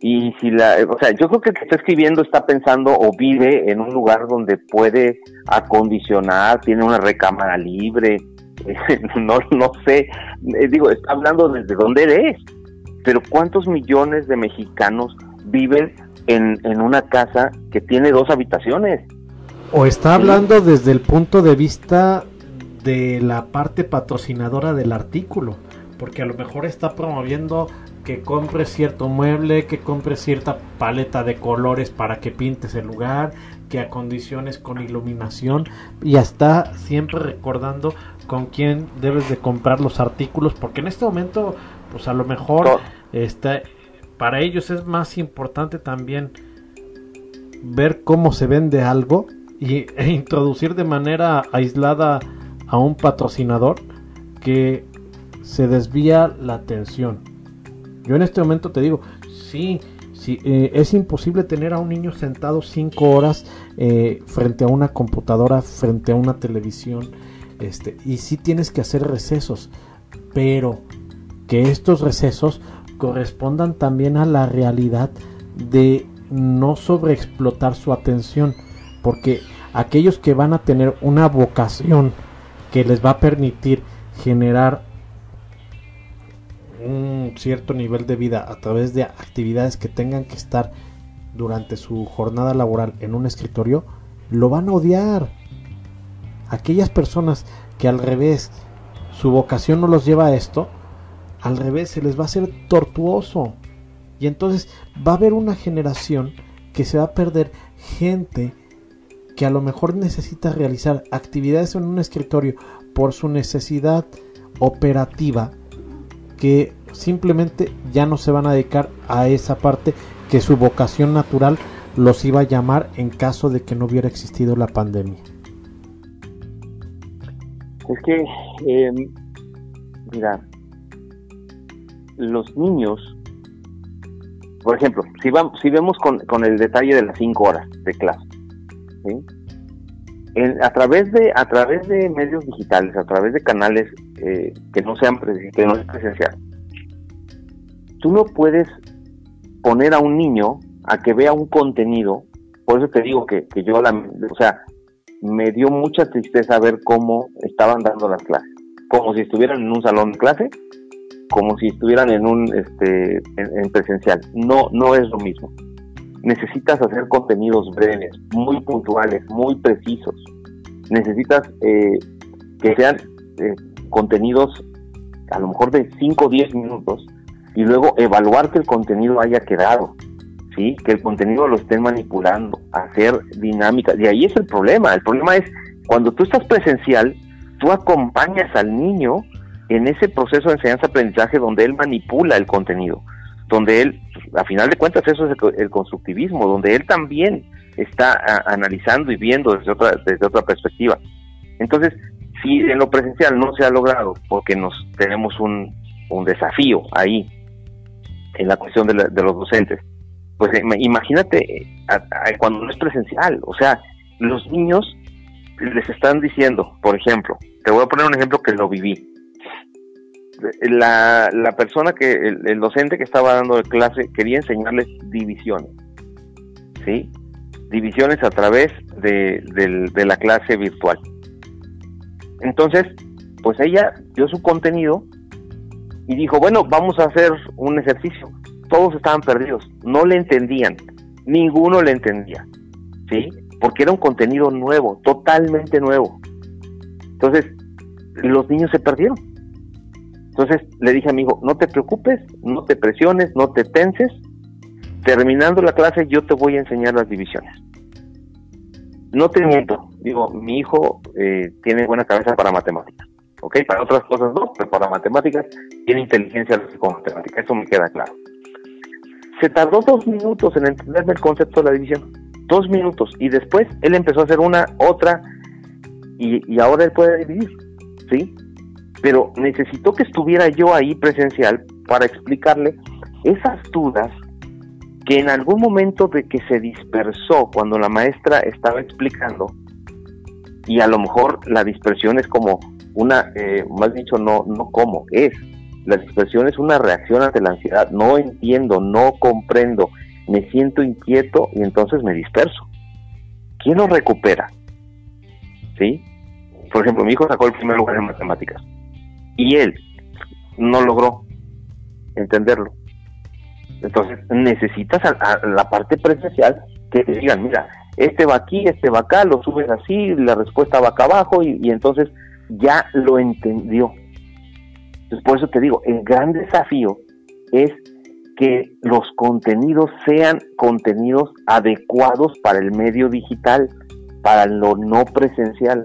Y si la, o sea, yo creo que el que está escribiendo está pensando o vive en un lugar donde puede acondicionar, tiene una recámara libre, no, no sé, eh, digo, está hablando desde dónde eres, pero ¿cuántos millones de mexicanos viven en, en una casa que tiene dos habitaciones? O está hablando desde el punto de vista de la parte patrocinadora del artículo porque a lo mejor está promoviendo que compres cierto mueble, que compres cierta paleta de colores para que pintes el lugar, que acondiciones con iluminación y está siempre recordando con quién debes de comprar los artículos, porque en este momento, pues a lo mejor está, para ellos es más importante también ver cómo se vende algo y, e introducir de manera aislada a un patrocinador que se desvía la atención. Yo en este momento te digo, sí, sí eh, es imposible tener a un niño sentado cinco horas eh, frente a una computadora, frente a una televisión, este, y sí tienes que hacer recesos, pero que estos recesos correspondan también a la realidad de no sobreexplotar su atención, porque aquellos que van a tener una vocación que les va a permitir generar un cierto nivel de vida a través de actividades que tengan que estar durante su jornada laboral en un escritorio, lo van a odiar. Aquellas personas que al revés su vocación no los lleva a esto, al revés se les va a hacer tortuoso. Y entonces va a haber una generación que se va a perder gente que a lo mejor necesita realizar actividades en un escritorio por su necesidad operativa que simplemente ya no se van a dedicar a esa parte que su vocación natural los iba a llamar en caso de que no hubiera existido la pandemia. Es que, eh, mira, los niños, por ejemplo, si, vamos, si vemos con, con el detalle de las cinco horas de clase, a través de a través de medios digitales, a través de canales eh, que no sean que no presencial, tú no puedes poner a un niño a que vea un contenido por eso te digo que, que yo, la, o sea, me dio mucha tristeza ver cómo estaban dando las clases, como si estuvieran en un salón de clase, como si estuvieran en un este en, presencial. No, no es lo mismo. Necesitas hacer contenidos breves, muy puntuales, muy precisos. Necesitas eh, que sean eh, contenidos a lo mejor de 5 o 10 minutos y luego evaluar que el contenido haya quedado, ¿sí? que el contenido lo estén manipulando, hacer dinámica. Y ahí es el problema. El problema es cuando tú estás presencial, tú acompañas al niño en ese proceso de enseñanza-aprendizaje donde él manipula el contenido, donde él, a final de cuentas, eso es el, constructivismo, donde él también está analizando y viendo desde otra, desde otra perspectiva. Entonces, si en lo presencial no se ha logrado, porque nos tenemos un, un desafío ahí en la cuestión de, de los docentes, pues eh, imagínate cuando no es presencial, o sea, los niños les están diciendo, por ejemplo, te voy a poner un ejemplo que lo viví. La, la persona que, el, docente que estaba dando clase quería enseñarles divisiones, ¿sí? Divisiones a través de, de la clase virtual. Entonces, pues ella dio su contenido y dijo, bueno, vamos a hacer un ejercicio. Todos estaban perdidos, no le entendían, ninguno le entendía, ¿sí? Porque era un contenido nuevo, totalmente nuevo. Entonces, los niños se perdieron. Entonces le dije a mi hijo, no te preocupes, no te presiones, no te tenses. Terminando la clase yo te voy a enseñar las divisiones. No te miento, digo, mi hijo eh, tiene buena cabeza para matemáticas. ¿ok? Para otras cosas no, pero para matemáticas tiene inteligencia con matemáticas, eso me queda claro. Se tardó dos minutos en entenderme el concepto de la división, dos minutos, y después él empezó a hacer una, otra, y, y ahora él puede dividir, ¿sí? Pero necesitó que estuviera yo ahí presencial para explicarle esas dudas que en algún momento de que se dispersó cuando la maestra estaba explicando, y a lo mejor la dispersión es como una, eh, más dicho, no, no como, es. La dispersión es una reacción ante la ansiedad. No entiendo, no comprendo, me siento inquieto y entonces me disperso. ¿Quién lo recupera? ¿Sí? Por ejemplo, mi hijo sacó el primer lugar en matemáticas y él no logró entenderlo. Entonces necesitas a, la parte presencial que te digan, mira, este va aquí, este va acá, lo subes así, la respuesta va acá abajo y entonces ya lo entendió. Entonces, por eso te digo, el gran desafío es que los contenidos sean contenidos adecuados para el medio digital, para lo no presencial.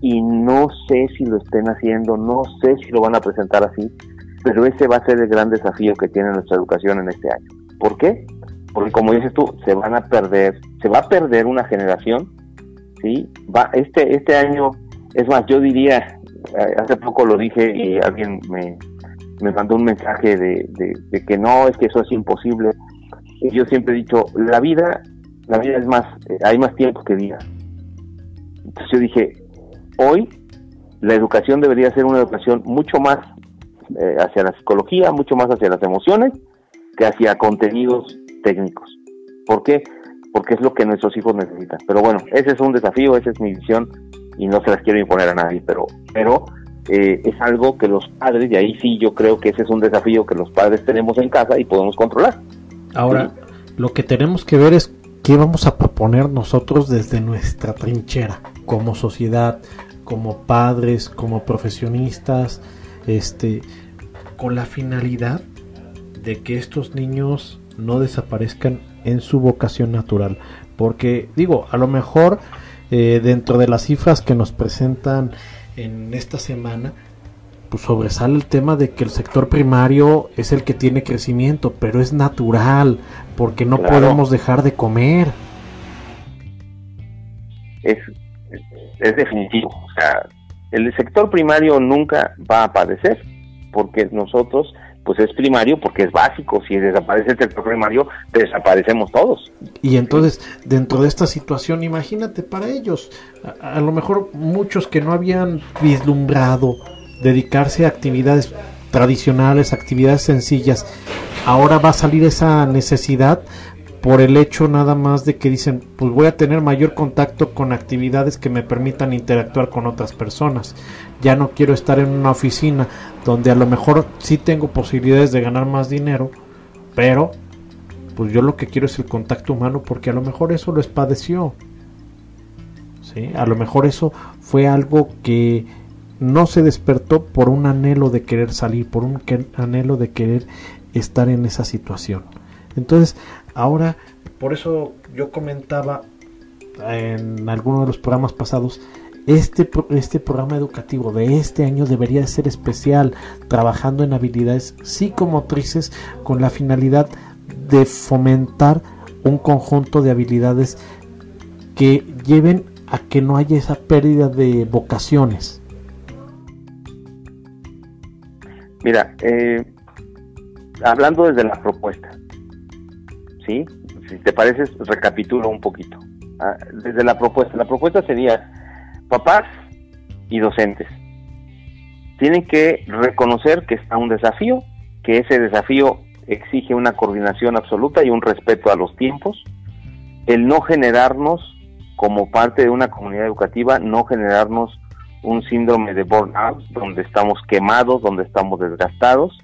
Y no sé si lo estén haciendo, no sé si lo van a presentar así, pero ese va a ser el gran desafío que tiene nuestra educación en este año. ¿Por qué? Porque como dices tú, se van a perder, se va a perder una generación, ¿sí? Va, este, este año es más, yo diría, eh, hace poco lo dije y alguien me, mandó un mensaje de, que no, es que eso es imposible. Y yo siempre he dicho, la vida, la vida es más, eh, hay más tiempo que vida. Entonces yo dije, hoy la educación debería ser una educación mucho más eh, hacia la psicología, mucho más hacia las emociones, que hacia contenidos técnicos. ¿Por qué? Porque es lo que nuestros hijos necesitan. Pero bueno, ese es un desafío, esa es mi visión y no se las quiero imponer a nadie, pero, pero eh, es algo que los padres, y ahí sí yo creo que ese es un desafío que los padres tenemos en casa y podemos controlar. Ahora, lo que tenemos que ver es qué vamos a proponer nosotros desde nuestra trinchera, como sociedad, como padres, como profesionistas, este, con la finalidad de que estos niños no desaparezcan en su vocación natural. Porque digo, a lo mejor eh, dentro de las cifras que nos presentan en esta semana, pues sobresale el tema de que el sector primario es el que tiene crecimiento, pero es natural, porque no podemos dejar de comer. Es, es definitivo. O sea, el sector primario nunca va a padecer, porque nosotros pues es primario porque es básico. Si desaparece el sector primario, desaparecemos todos. Y entonces, dentro de esta situación, imagínate para ellos, a, lo mejor muchos que no habían vislumbrado dedicarse a actividades tradicionales, actividades sencillas, ahora va a salir esa necesidad por el hecho nada más de que dicen, pues voy a tener mayor contacto con actividades que me permitan interactuar con otras personas. Ya no quiero estar en una oficina donde a lo mejor sí tengo posibilidades de ganar más dinero, pero pues yo lo que quiero es el contacto humano porque a lo mejor eso lo espadeció. ¿Sí? A lo mejor eso fue algo que no se despertó por un anhelo de querer salir, por un anhelo de querer estar en esa situación. Entonces, ahora, por eso yo comentaba en alguno de los programas pasados, este, este programa educativo de este año debería de ser especial, trabajando en habilidades psicomotrices con la finalidad de fomentar un conjunto de habilidades que lleven a que no haya esa pérdida de vocaciones. Mira, eh, hablando desde la propuesta, ¿sí? Si te parece, recapitulo un poquito. Ah, desde la propuesta, la propuesta sería papás y docentes. Tienen que reconocer que está un desafío, que ese desafío exige una coordinación absoluta y un respeto a los tiempos, el no generarnos como parte de una comunidad educativa, no generarnos un síndrome de burnout, donde estamos quemados, donde estamos desgastados,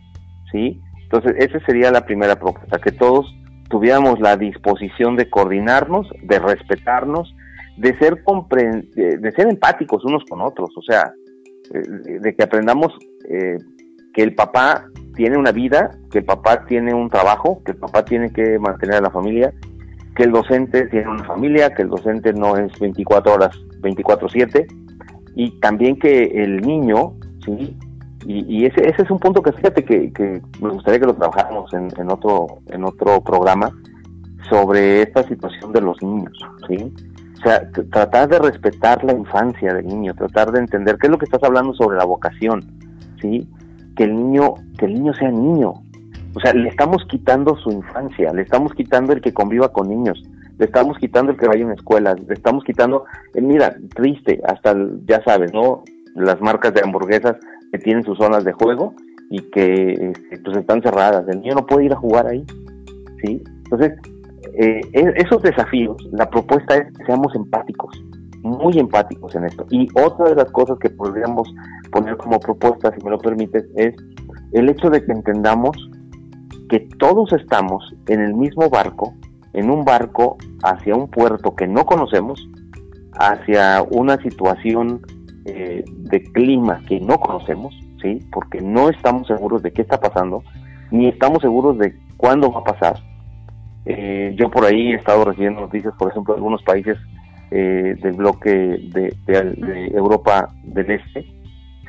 ¿sí? Entonces, esa sería la primera propuesta, que todos tuviéramos la disposición de coordinarnos, de respetarnos, de ser, de ser empáticos unos con otros, o sea, eh, de que aprendamos eh, que el papá tiene una vida, que el papá tiene un trabajo, que el papá tiene que mantener a la familia, que el docente tiene una familia, que el docente no es 24 horas, 24/7, y también que el niño, ¿sí? Y, ese, ese es un punto que fíjate que, que me gustaría que lo trabajáramos en, en, otro, en otro programa sobre esta situación de los niños, ¿sí? O sea, tratar de respetar la infancia del niño, tratar de entender qué es lo que estás hablando sobre la vocación, ¿sí? Que el niño, que el niño sea niño. O sea, le estamos quitando su infancia, le estamos quitando el que conviva con niños, le estamos quitando el que vaya a una escuela, le estamos quitando, eh, mira, triste, hasta, ya sabes, ¿no? Las marcas de hamburguesas que tienen sus zonas de juego y que este, pues están cerradas, el niño no puede ir a jugar ahí, ¿sí? Entonces, eh, e, esos desafíos, la propuesta es que seamos empáticos, muy empáticos en esto. Y otra de las cosas que podríamos poner como propuesta, si me lo permites, es el hecho de que entendamos que todos estamos en el mismo barco en un barco hacia un puerto que no conocemos, hacia una situación eh, de clima que no conocemos, ¿sí? porque no estamos seguros de qué está pasando, ni estamos seguros de cuándo va a pasar. Eh, yo por ahí he estado recibiendo noticias, por ejemplo, de algunos países eh, del bloque de, Europa del Este,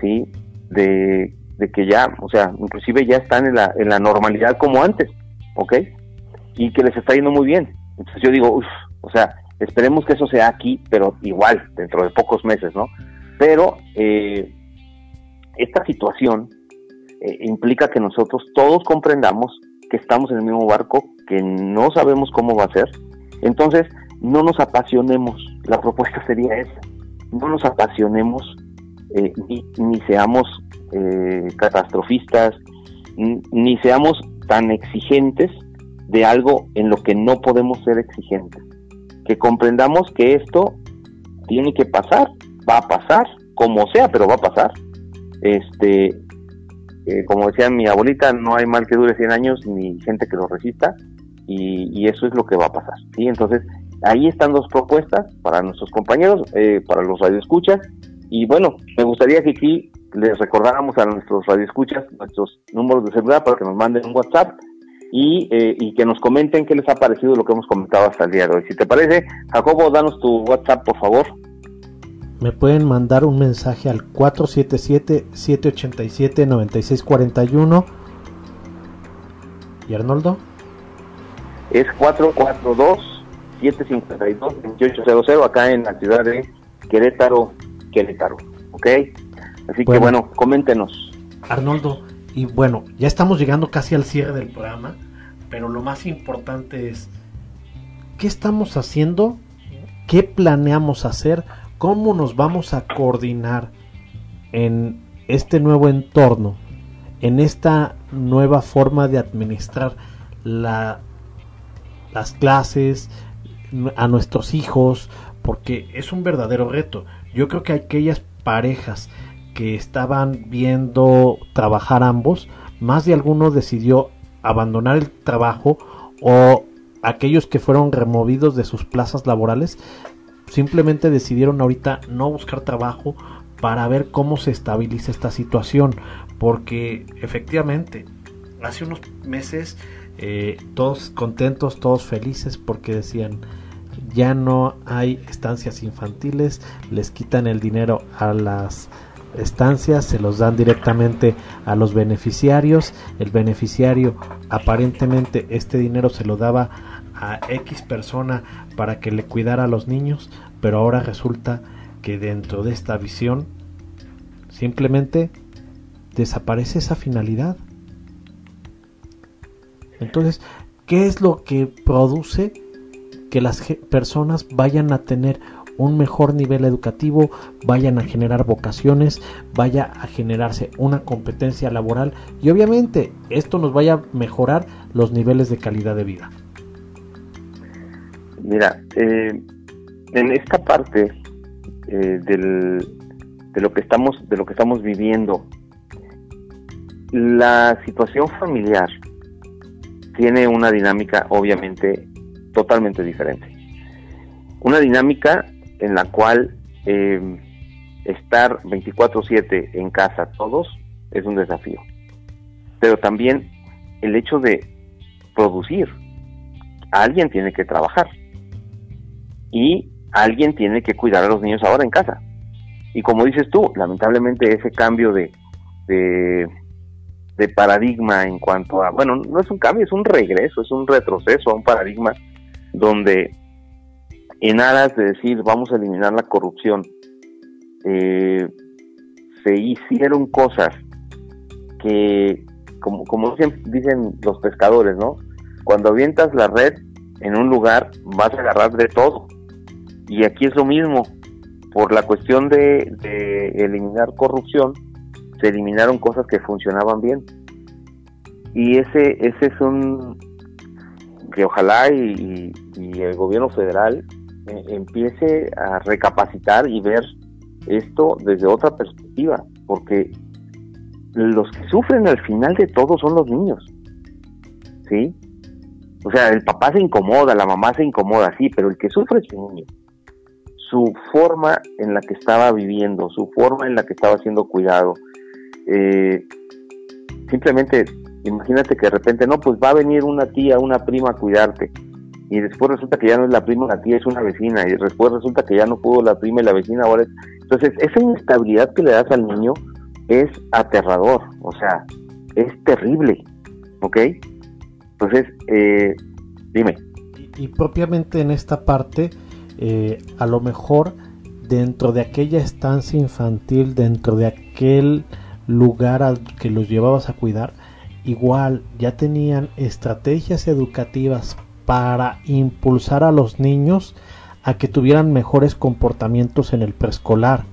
¿sí? De, que ya, o sea, inclusive ya están en la, en la normalidad como antes, ¿ok? y que les está yendo muy bien. Entonces yo digo, o sea, esperemos que eso sea aquí, pero igual, dentro de pocos meses, ¿no? Pero eh, esta situación eh, implica que nosotros todos comprendamos que estamos en el mismo barco, que no sabemos cómo va a ser. Entonces, no nos apasionemos. La propuesta sería esa. No nos apasionemos eh, ni, ni, seamos catastrofistas, ni seamos tan exigentes de algo en lo que no podemos ser exigentes. Que comprendamos que esto tiene que pasar, va a pasar, como sea, pero va a pasar. Este, eh, como decía mi abuelita, no hay mal que dure 100 años ni gente que lo resista, y, eso es lo que va a pasar. ¿sí? Entonces, ahí están dos propuestas para nuestros compañeros, eh, para los radioescuchas, y bueno, me gustaría que aquí les recordáramos a nuestros radioescuchas nuestros números de celular para que nos manden un WhatsApp eh, y, que nos comenten qué les ha parecido lo que hemos comentado hasta el día de hoy. Si te parece, Jacobo, danos tu WhatsApp, por favor. Me pueden mandar un mensaje al 477-787-9641. ¿Y Arnoldo? Es 442-752-2800 acá en la ciudad de Querétaro, Querétaro. ¿Ok? Así que bueno, coméntenos. Arnoldo, y bueno, ya estamos llegando casi al cierre del programa, pero lo más importante es, ¿qué estamos haciendo? ¿Qué planeamos hacer? ¿Cómo nos vamos a coordinar en este nuevo entorno? En esta nueva forma de administrar la las clases, a nuestros hijos, porque es un verdadero reto. Yo creo que aquellas parejas que estaban viendo trabajar ambos, más de alguno decidió abandonar el trabajo o aquellos que fueron removidos de sus plazas laborales simplemente decidieron ahorita no buscar trabajo para ver cómo se estabiliza esta situación porque efectivamente hace unos meses eh, todos contentos todos felices porque decían ya no hay estancias infantiles les quitan el dinero a las estancias se los dan directamente a los beneficiarios. El beneficiario aparentemente este dinero se lo daba X persona para que le cuidara a los niños, pero ahora resulta que dentro de esta visión simplemente desaparece esa finalidad. Entonces, ¿qué es lo que produce que las personas vayan a tener un mejor nivel educativo, vayan a generar vocaciones, vaya a generarse una competencia laboral y obviamente esto nos vaya a mejorar los niveles de calidad de vida. Mira, eh, en esta parte eh, del, de lo que estamos de lo que estamos viviendo, la situación familiar tiene una dinámica obviamente totalmente diferente. Una dinámica en la cual eh, estar 24/7 en casa todos es un desafío. Pero también el hecho de producir. Alguien tiene que trabajar. Y alguien tiene que cuidar a los niños ahora en casa. Y como dices tú, lamentablemente ese cambio de, de, paradigma en cuanto a, bueno, no es un cambio, es un regreso, es un retroceso a un paradigma donde en aras de decir vamos a eliminar la corrupción, eh, se hicieron cosas que, como, como dicen, los pescadores, ¿no? Cuando avientas la red en un lugar, vas a agarrar de todo. Y aquí es lo mismo. Por la cuestión de, eliminar corrupción, se eliminaron cosas que funcionaban bien. Y ese, ese es un que ojalá y el gobierno federal eh, empiece a recapacitar y ver esto desde otra perspectiva, porque los que sufren al final de todo son los niños, ¿sí? O sea, el papá se incomoda, la mamá se incomoda, sí, pero el que sufre es el niño. Su forma en la que estaba viviendo, su forma en la que estaba siendo cuidado. Eh, simplemente, imagínate que de repente, no, pues va a venir una tía, una prima a cuidarte y después resulta que ya no es la prima, la tía es una vecina, y después resulta que ya no pudo la prima y la vecina ahora es... Entonces, esa inestabilidad que le das al niño es aterrador, o sea, es terrible, ¿ok? Entonces, eh, dime. Y, propiamente en esta parte, eh, a lo mejor dentro de aquella estancia infantil, dentro de aquel lugar al que los llevabas a cuidar, igual ya tenían estrategias educativas para impulsar a los niños a que tuvieran mejores comportamientos en el preescolar,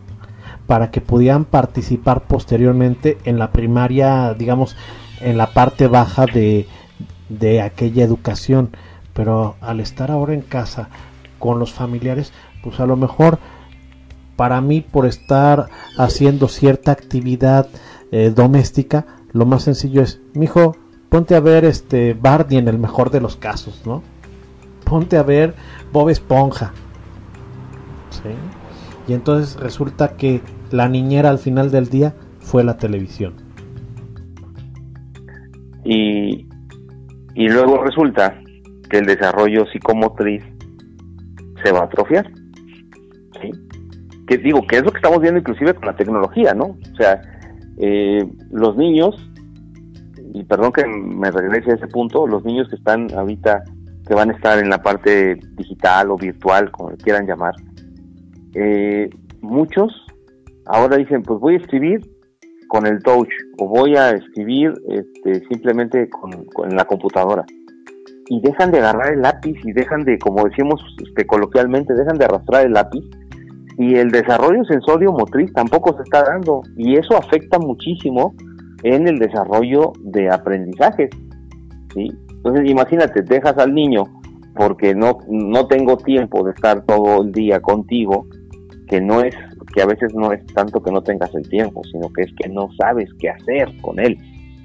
para que pudieran participar posteriormente en la primaria, digamos, en la parte baja de, de aquella educación. Pero al estar ahora en casa con los familiares, pues a lo mejor para mí por estar haciendo cierta actividad eh, doméstica, lo más sencillo es, mijo, ponte a ver este Barney en el mejor de los casos, ¿no? Ponte a ver Bob Esponja. ¿Sí? Y entonces resulta que la niñera al final del día fue la televisión. Y, y luego resulta que el desarrollo psicomotriz se va a atrofiar. Que digo, que es lo que estamos viendo inclusive con la tecnología, ¿no? O sea, eh, los niños y perdón que me regrese a ese punto, los niños que están ahorita, que van a estar en la parte digital o virtual, como le quieran llamar, eh, muchos ahora dicen, pues voy a escribir con el touch o voy a escribir este, simplemente con, con la computadora. Y dejan de agarrar el lápiz y dejan de, como decimos este, coloquialmente, dejan de arrastrar el lápiz y el desarrollo sensorio motriz tampoco se está dando y eso afecta muchísimo en el desarrollo de aprendizaje. ¿sí? Entonces imagínate, dejas al niño porque no, no tengo tiempo de estar todo el día contigo, que no es, que a veces no es tanto que no tengas el tiempo, sino que es que no sabes qué hacer con él.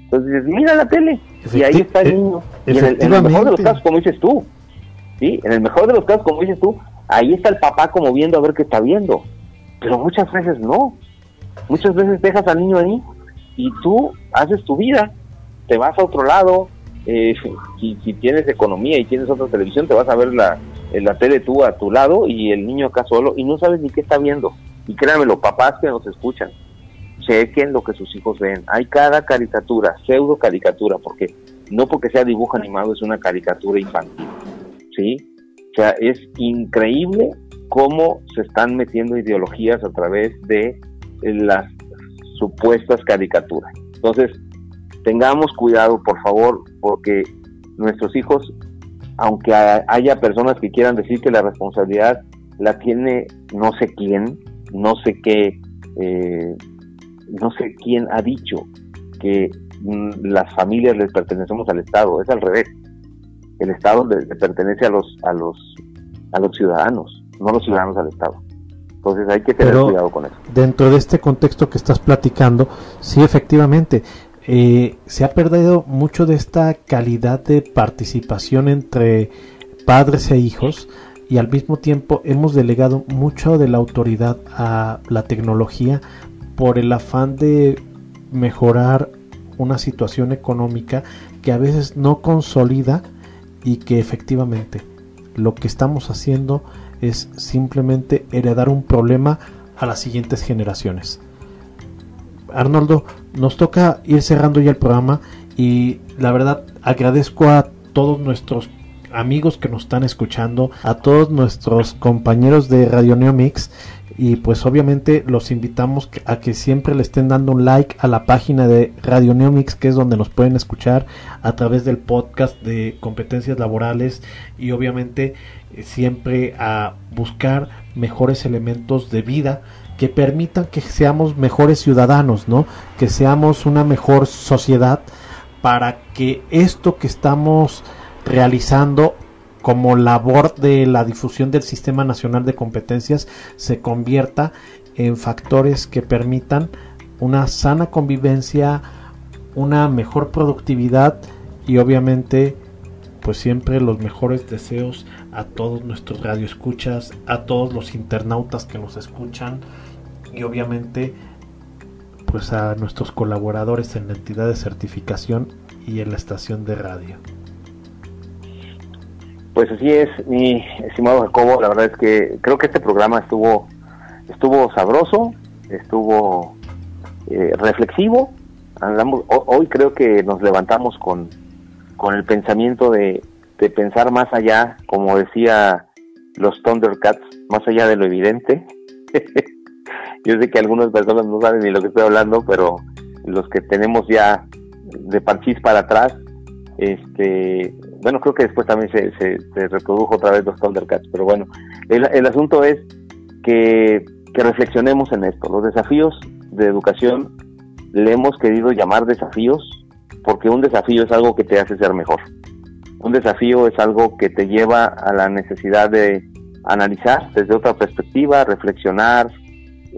Entonces dices, mira la tele, y ahí está el niño. Y en el, mejor de los casos, como dices tú, ¿sí? En el mejor de los casos, como dices tú, ahí está el papá como viendo a ver qué está viendo. Pero muchas veces no. Muchas veces dejas al niño ahí y tú haces tu vida, te vas a otro lado, eh, si, si, tienes economía y tienes otra televisión, te vas a ver la, la tele tú a tu lado y el niño acá solo y no sabes ni qué está viendo. Y créanmelo, papás que nos escuchan, chequen lo que sus hijos ven. Hay cada caricatura, pseudo caricatura, porque no porque sea dibujo animado es una caricatura infantil. ¿Sí? O sea, es increíble cómo se están metiendo ideologías a través de las supuestas caricaturas. Entonces, tengamos cuidado, por favor, porque nuestros hijos, aunque haya personas que quieran decir que la responsabilidad la tiene no sé quién, no sé qué, eh, no sé quién ha dicho que mm, las familias les pertenecemos al Estado, es al revés. El Estado le, pertenece a los, a los, a los ciudadanos, no los ciudadanos al Estado. Entonces hay que tener cuidado con eso. Dentro de este contexto que estás platicando, sí, efectivamente, eh, se ha perdido mucho de esta calidad de participación entre padres e hijos y al mismo tiempo hemos delegado mucho de la autoridad a la tecnología por el afán de mejorar una situación económica que a veces no consolida y que efectivamente lo que estamos haciendo es simplemente heredar un problema a las siguientes generaciones. Arnoldo, nos toca ir cerrando ya el programa y la verdad agradezco a todos nuestros amigos que nos están escuchando, a todos nuestros compañeros de Radio Neomix y pues obviamente los invitamos a que siempre le estén dando un like a la página de Radio Neomix que es donde nos pueden escuchar a través del podcast de competencias laborales y obviamente eh, siempre a buscar mejores elementos de vida que permitan que seamos mejores ciudadanos, ¿no? Que seamos una mejor sociedad para que esto que estamos realizando como labor de la difusión del Sistema Nacional de Competencias se convierta en factores que permitan una sana convivencia, una mejor productividad y obviamente pues siempre los mejores deseos a todos nuestros radioescuchas, a todos los internautas que nos escuchan y obviamente pues a nuestros colaboradores en la entidad de certificación y en la estación de radio. Pues así es, mi estimado Jacobo, la verdad es que creo que este programa estuvo estuvo sabroso, estuvo eh, reflexivo. hoy creo que nos levantamos con, con el pensamiento de, de pensar más allá, como decía los Thundercats, más allá de lo evidente. Yo sé que algunas personas no saben ni lo que estoy hablando, pero los que tenemos ya de parchís para atrás, este, bueno, creo que después también se, se, reprodujo otra vez los Thundercats, pero bueno, el, asunto es que, que reflexionemos en esto. Los desafíos de educación le hemos querido llamar desafíos porque un desafío es algo que te hace ser mejor. Un desafío es algo que te lleva a la necesidad de analizar desde otra perspectiva, reflexionar,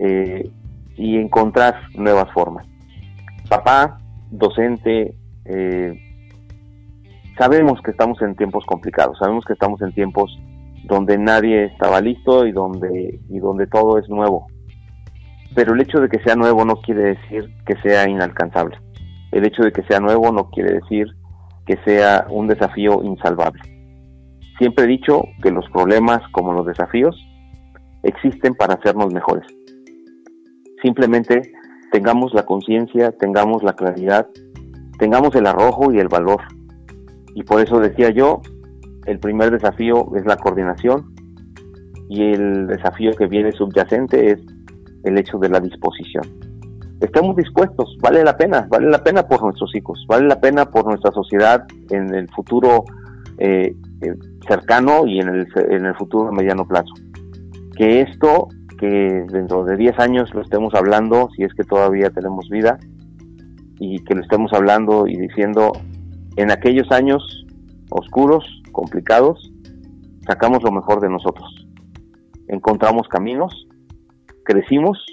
eh, y encontrar nuevas formas. Papá, docente, eh, sabemos que estamos en tiempos complicados, sabemos que estamos en tiempos donde nadie estaba listo y donde, y donde todo es nuevo. Pero el hecho de que sea nuevo no quiere decir que sea inalcanzable. El hecho de que sea nuevo no quiere decir que sea un desafío insalvable. Siempre he dicho que los problemas como los desafíos existen para hacernos mejores simplemente tengamos la conciencia, tengamos la claridad, tengamos el arrojo y el valor. Y por eso decía yo, el primer desafío es la coordinación y el desafío que viene subyacente es el hecho de la disposición. Estemos dispuestos, vale la pena, vale la pena por nuestros hijos, vale la pena por nuestra sociedad en el futuro eh, eh, cercano y en el, en el futuro a mediano plazo. Que esto que dentro de 10 años lo estemos hablando, si es que todavía tenemos vida, y que lo estemos hablando y diciendo, en aquellos años oscuros, complicados, sacamos lo mejor de nosotros. Encontramos caminos, crecimos.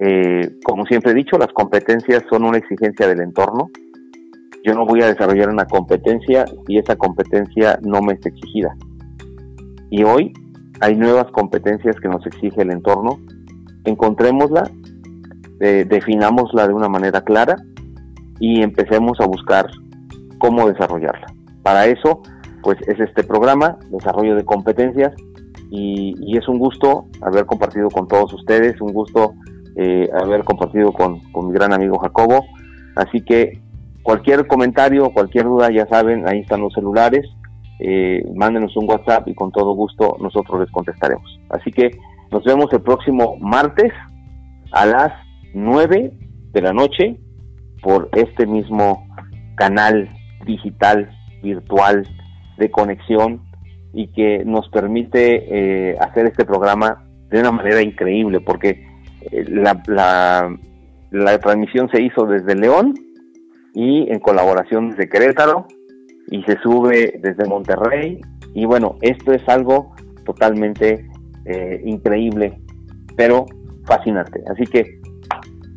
Eh, como siempre he dicho, las competencias son una exigencia del entorno. Yo no voy a desarrollar una competencia si esa competencia no me es exigida. Y hoy hay nuevas competencias que nos exige el entorno. Encontrémosla, eh, definámosla de una manera clara y empecemos a buscar cómo desarrollarla. Para eso, pues es este programa, desarrollo de competencias, y, es un gusto haber compartido con todos ustedes, un gusto eh, haber compartido con, mi gran amigo Jacobo. Así que cualquier comentario, cualquier duda, ya saben, ahí están los celulares, eh, mándenos un WhatsApp y con todo gusto nosotros les contestaremos. Así que nos vemos el próximo martes a las 9 de la noche por este mismo canal digital, virtual, de conexión y que nos permite eh, hacer este programa de una manera increíble, porque eh, la, la, la, transmisión se hizo desde León y en colaboración desde Querétaro y se sube desde Monterrey y bueno, esto es algo totalmente eh, increíble, pero fascinante. Así que,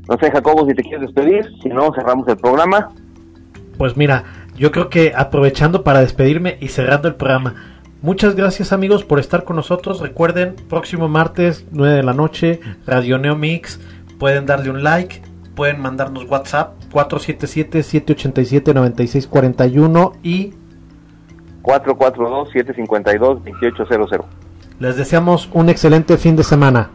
no sé Jacobo si te quieres despedir, si no cerramos el programa. Pues mira, yo creo que aprovechando para despedirme y cerrando el programa, muchas gracias amigos por estar con nosotros. Recuerden, próximo martes, 9 de la noche, Radio Neo Mix. Pueden darle un like, pueden mandarnos WhatsApp 477-787-9641 y 442-752-2800. Les deseamos un excelente fin de semana.